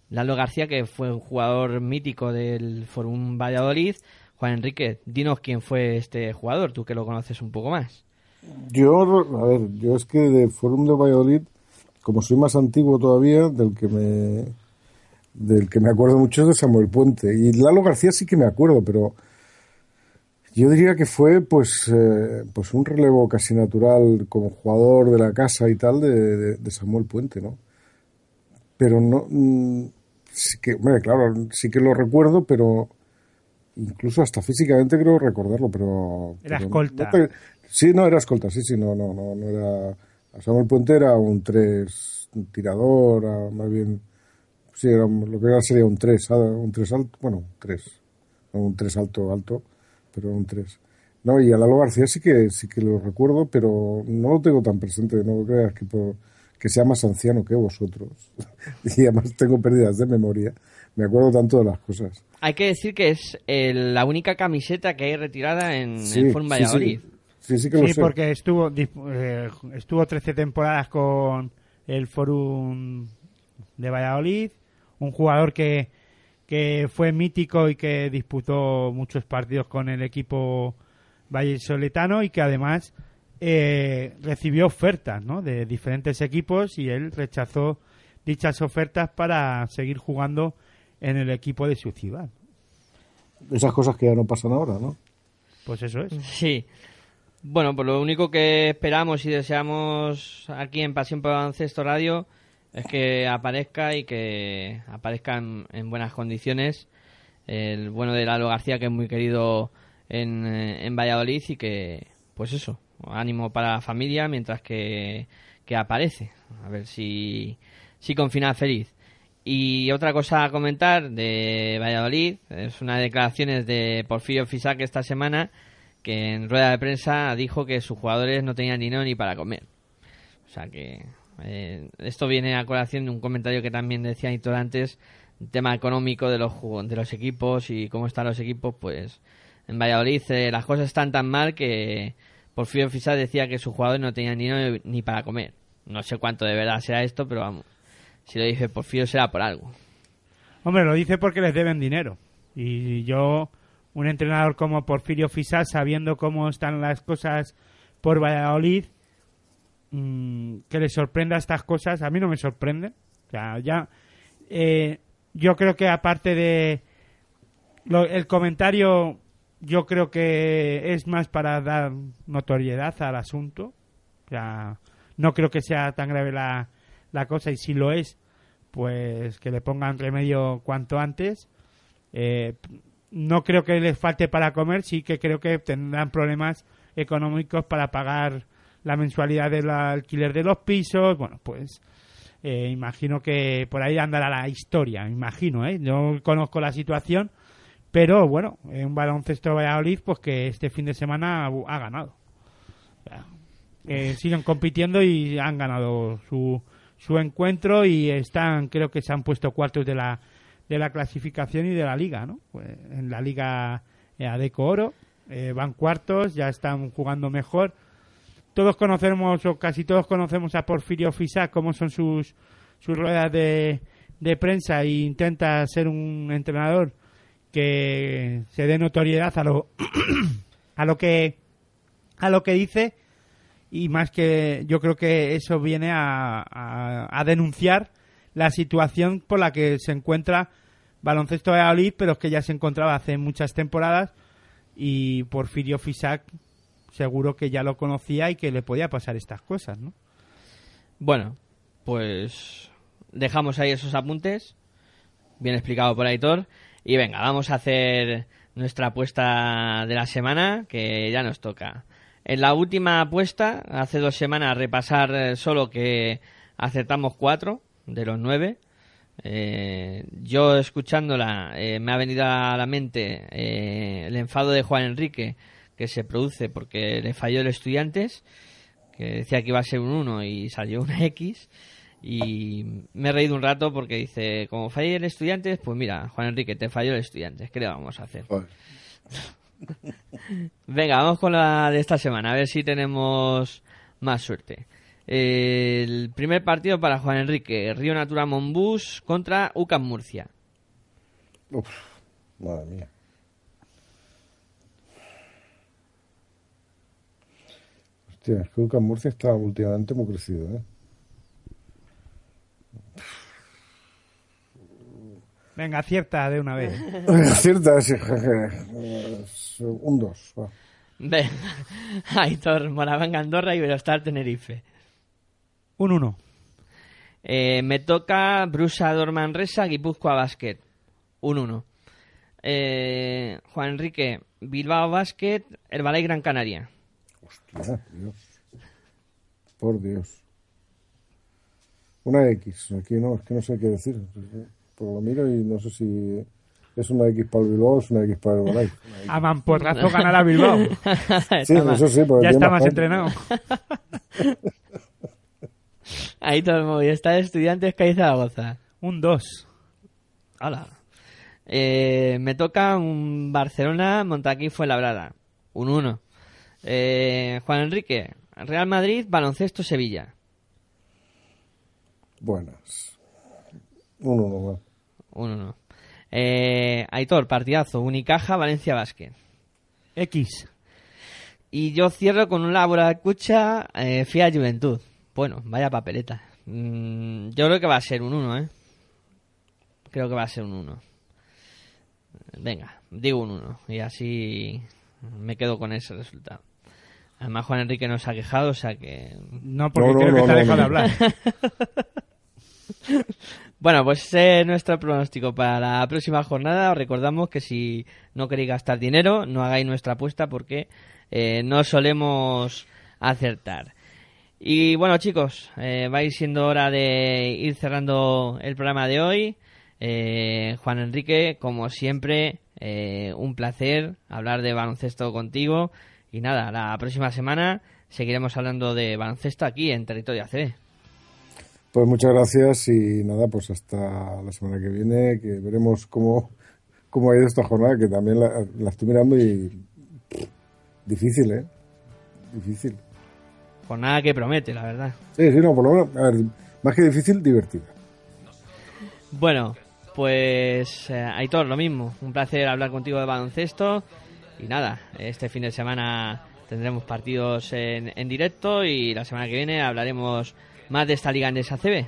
Lalo García, que fue un jugador mítico del Forum Valladolid. Juan Enrique, dinos quién fue este jugador, tú que lo conoces un poco más. Yo, a ver, yo es que de Forum de Valladolid, como soy más antiguo todavía, del que me del que me acuerdo mucho es de Samuel Puente. Y Lalo García sí que me acuerdo, pero yo diría que fue pues eh, pues un relevo casi natural como jugador de la casa y tal de, de- de Samuel Puente, ¿no? Pero no mm, sí que, hombre, claro, sí que lo recuerdo, pero incluso hasta físicamente creo recordarlo, pero Era pero escolta. no te- sí, no era escolta, sí, sí, no, no, no, no era Samuel Puente era un 3 tirador, más bien sí, era lo que era sería un 3, un 3 alto, bueno, un 3, no un 3 alto alto, pero un 3. No, y a Lalo García sí que sí que lo recuerdo, pero no lo tengo tan presente, no creas que por- que sea más anciano que vosotros. y además tengo pérdidas de memoria. Me acuerdo tanto de las cosas. Hay que decir que es el- la única camiseta que hay retirada en Sí, el Forum sí, Valladolid. sí. Sí, sí que lo Sí, sé. porque estuvo eh, estuvo 13 temporadas con el Forum de Valladolid, un jugador que, que fue mítico y que disputó muchos partidos con el equipo vallesoletano y que además eh, recibió ofertas ¿no? de diferentes equipos y él rechazó dichas ofertas para seguir jugando en el equipo de su ciudad. Esas cosas que ya no pasan ahora, ¿no? Pues eso es. Sí. Bueno, pues lo único que esperamos y deseamos aquí en Pasión por Baloncesto Radio es que aparezca y que aparezca en, en buenas condiciones el bueno de Lalo García, que es muy querido en, en Valladolid y que, pues eso, ánimo para la familia mientras que, que aparece. A ver si, si con final feliz. Y otra cosa a comentar de Valladolid es una de declaraciones de Porfirio Fisac esta semana que en rueda de prensa dijo que sus jugadores no tenían dinero ni para comer. O sea que eh, esto viene a colación de un comentario que también decía Hitor antes, tema económico de los de los equipos y cómo están los equipos, pues en Valladolid eh, las cosas están tan mal que Porfirio Fisac decía que sus jugadores no tenían dinero ni para comer. No sé cuánto de verdad será esto, pero vamos, si lo dice Porfirio será por algo. Hombre, lo dice porque les deben dinero. Y yo, un entrenador como Porfirio Fisal, sabiendo cómo están las cosas por Valladolid, mm, que le sorprenda estas cosas, a mí no me sorprende. Ya, eh, yo creo que aparte de lo- el comentario, yo creo que es más para dar notoriedad al asunto. O sea, no creo que sea tan grave la, la cosa y si lo es, pues que le pongan remedio cuanto antes. Eh, no creo que les falte para comer, sí que creo que tendrán problemas económicos para pagar la mensualidad del alquiler de los pisos. Bueno, pues eh, imagino que por ahí andará la historia, imagino, ¿eh? No conozco la situación, pero bueno, en un baloncesto Valladolid, pues que este fin de semana ha, ganado. Eh, siguen compitiendo y han ganado su, su encuentro y están, creo que se han puesto cuartos de la, de la clasificación y de la liga, ¿no? Pues en la liga eh, Adeco Oro eh, van cuartos, ya están jugando mejor. Todos conocemos, o casi todos conocemos a Porfirio Fisac, cómo son sus, sus ruedas de, de prensa e intenta ser un entrenador que se dé notoriedad a lo, a lo que a lo que dice y más que yo creo que eso viene a, a- a denunciar la situación por la que se encuentra baloncesto de Valladolid, pero que ya se encontraba hace muchas temporadas y Porfirio Fisac seguro que ya lo conocía y que le podía pasar estas cosas, ¿no? Bueno, pues dejamos ahí esos apuntes, bien explicado por Aitor, y venga, vamos a hacer nuestra apuesta de la semana, que ya nos toca. En la última apuesta, hace dos semanas, repasar eh, solo que acertamos cuatro de los nueve. Eh, yo escuchándola eh, me ha venido a la mente eh, el enfado de Juan Enrique que se produce porque le falló el estudiantes que decía que iba a ser un 1 y salió una X. Y me he reído un rato porque dice, como fallé el Estudiantes, pues mira, Juan Enrique, te falló el Estudiantes, ¿qué le vamos a hacer? Venga, vamos con la de esta semana, a ver si tenemos más suerte. El primer partido para Juan Enrique, Río Natura Monbús contra UCAM Murcia. Uf, madre mía. Hostia, es que Lucas Murcia está últimamente muy crecido, ¿eh? Venga, acierta de una vez. Cierta, sí, un 2. Venga, Aitor, Moravanga Andorra y Iberostar Tenerife. Un 1. Eh, me toca Brusa Dormanresa, Guipúzcoa Basket. Un 1. Eh, Juan Enrique, Bilbao Basket, Herbalay Gran Canaria. Hostia, Dios. Por Dios. Una X. Aquí no, es que no sé qué decir. Pues lo miro y no sé si Es una X para el Bilbao, es una X para el Herbalife. A mamporrazo ganar a Bilbao. Sí, eso sí, porque ya está más entrenado. Ahí todo el Movistar de Estudiantes Cádiz Zaragoza. Un 2. Hola. Eh, me toca un Barcelona Montaquí Fuenlabrada. Un 1. Eh, Juan Enrique, Real Madrid, Baloncesto Sevilla. Buenas. Uno no más. Un 1. Eh, Aitor, partidazo, Unicaja, Valencia Basket. X. Y yo cierro con un labor de escucha, eh, FIA Juventud. Bueno, vaya papeleta. Mm, yo creo que va a ser un 1, ¿eh? Creo que va a ser un 1. Venga, digo un 1. Y así me quedo con ese resultado. Además, Juan Enrique nos ha quejado, o sea que... No, porque No, no, creo que no, te ha no, dejado de hablar. Bueno, pues ese es nuestro pronóstico para la próxima jornada. Os recordamos que si no queréis gastar dinero, no hagáis nuestra apuesta porque eh, no solemos acertar. Y bueno, chicos, eh, va a ir siendo hora de ir cerrando el programa de hoy. Eh, Juan Enrique, como siempre, eh, un placer hablar de baloncesto contigo. Y nada, la próxima semana seguiremos hablando de baloncesto aquí en Territorio ACB. Pues muchas gracias y nada, pues hasta la semana que viene, que veremos cómo, cómo ha ido esta jornada, que también la, la estoy mirando y difícil, ¿eh? Difícil. Jornada que promete, la verdad. Sí, sí, no, por lo menos, a ver, más que difícil, divertida. Bueno, pues eh, Aitor, lo mismo. Un placer hablar contigo de baloncesto. Y nada, este fin de semana tendremos partidos en, en directo y la semana que viene hablaremos más de esta liga en ACB.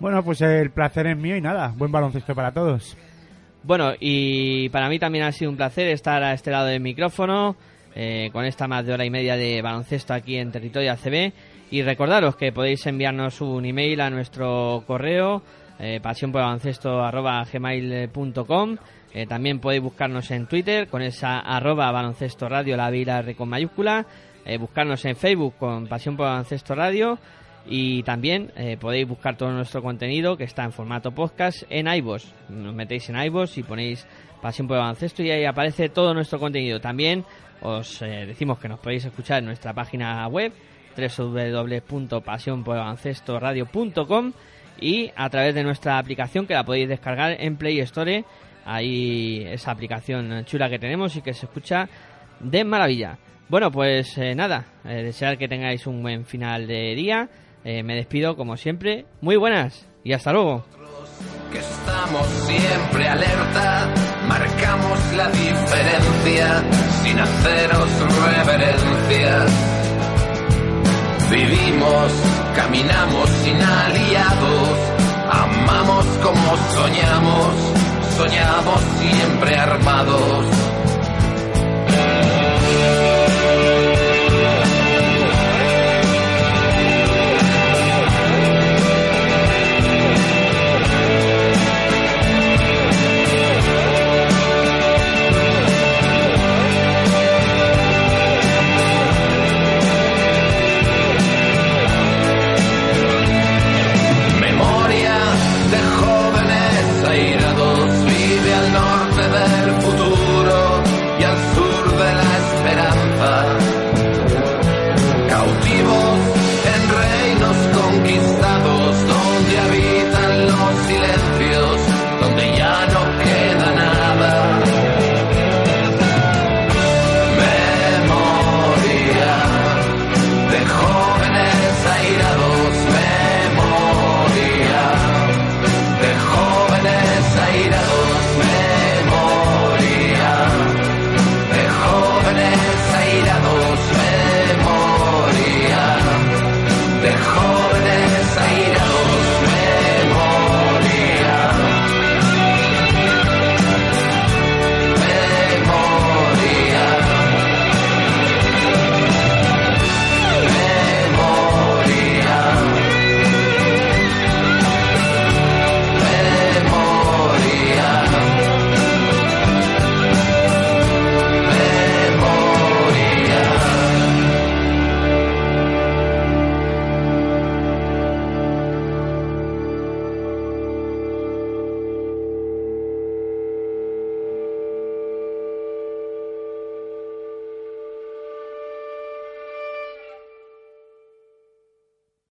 Bueno, pues el placer es mío y nada. Buen baloncesto para todos. Bueno, y para mí también ha sido un placer estar a este lado del micrófono eh, con esta más de hora y media de baloncesto aquí en territorio ACB. Y recordaros que podéis enviarnos un email a nuestro correo eh, pasionporbaloncesto@gmail.com. Eh, también podéis buscarnos en Twitter con esa arroba baloncesto radio la V y la R con mayúscula. Eh, buscarnos en Facebook con Pasión por Baloncesto Radio. Y también podéis buscar todo nuestro contenido que está en formato podcast en iVoox. Nos metéis en iVoox y ponéis Pasión por Baloncesto y ahí aparece todo nuestro contenido. También os eh, decimos que nos podéis escuchar en nuestra página web www.pasionporbaloncestoradio.com y a través de nuestra aplicación que la podéis descargar en Play Store. Ahí esa aplicación chula que tenemos y que se escucha de maravilla. Bueno, pues eh, nada, eh, desear que tengáis un buen final de día. Me despido como siempre. Muy buenas y hasta luego. que siempre alerta, marcamos la diferencia sin haceros reverencia. Vivimos, caminamos sin aliados, amamos como soñamos, soñamos siempre armados.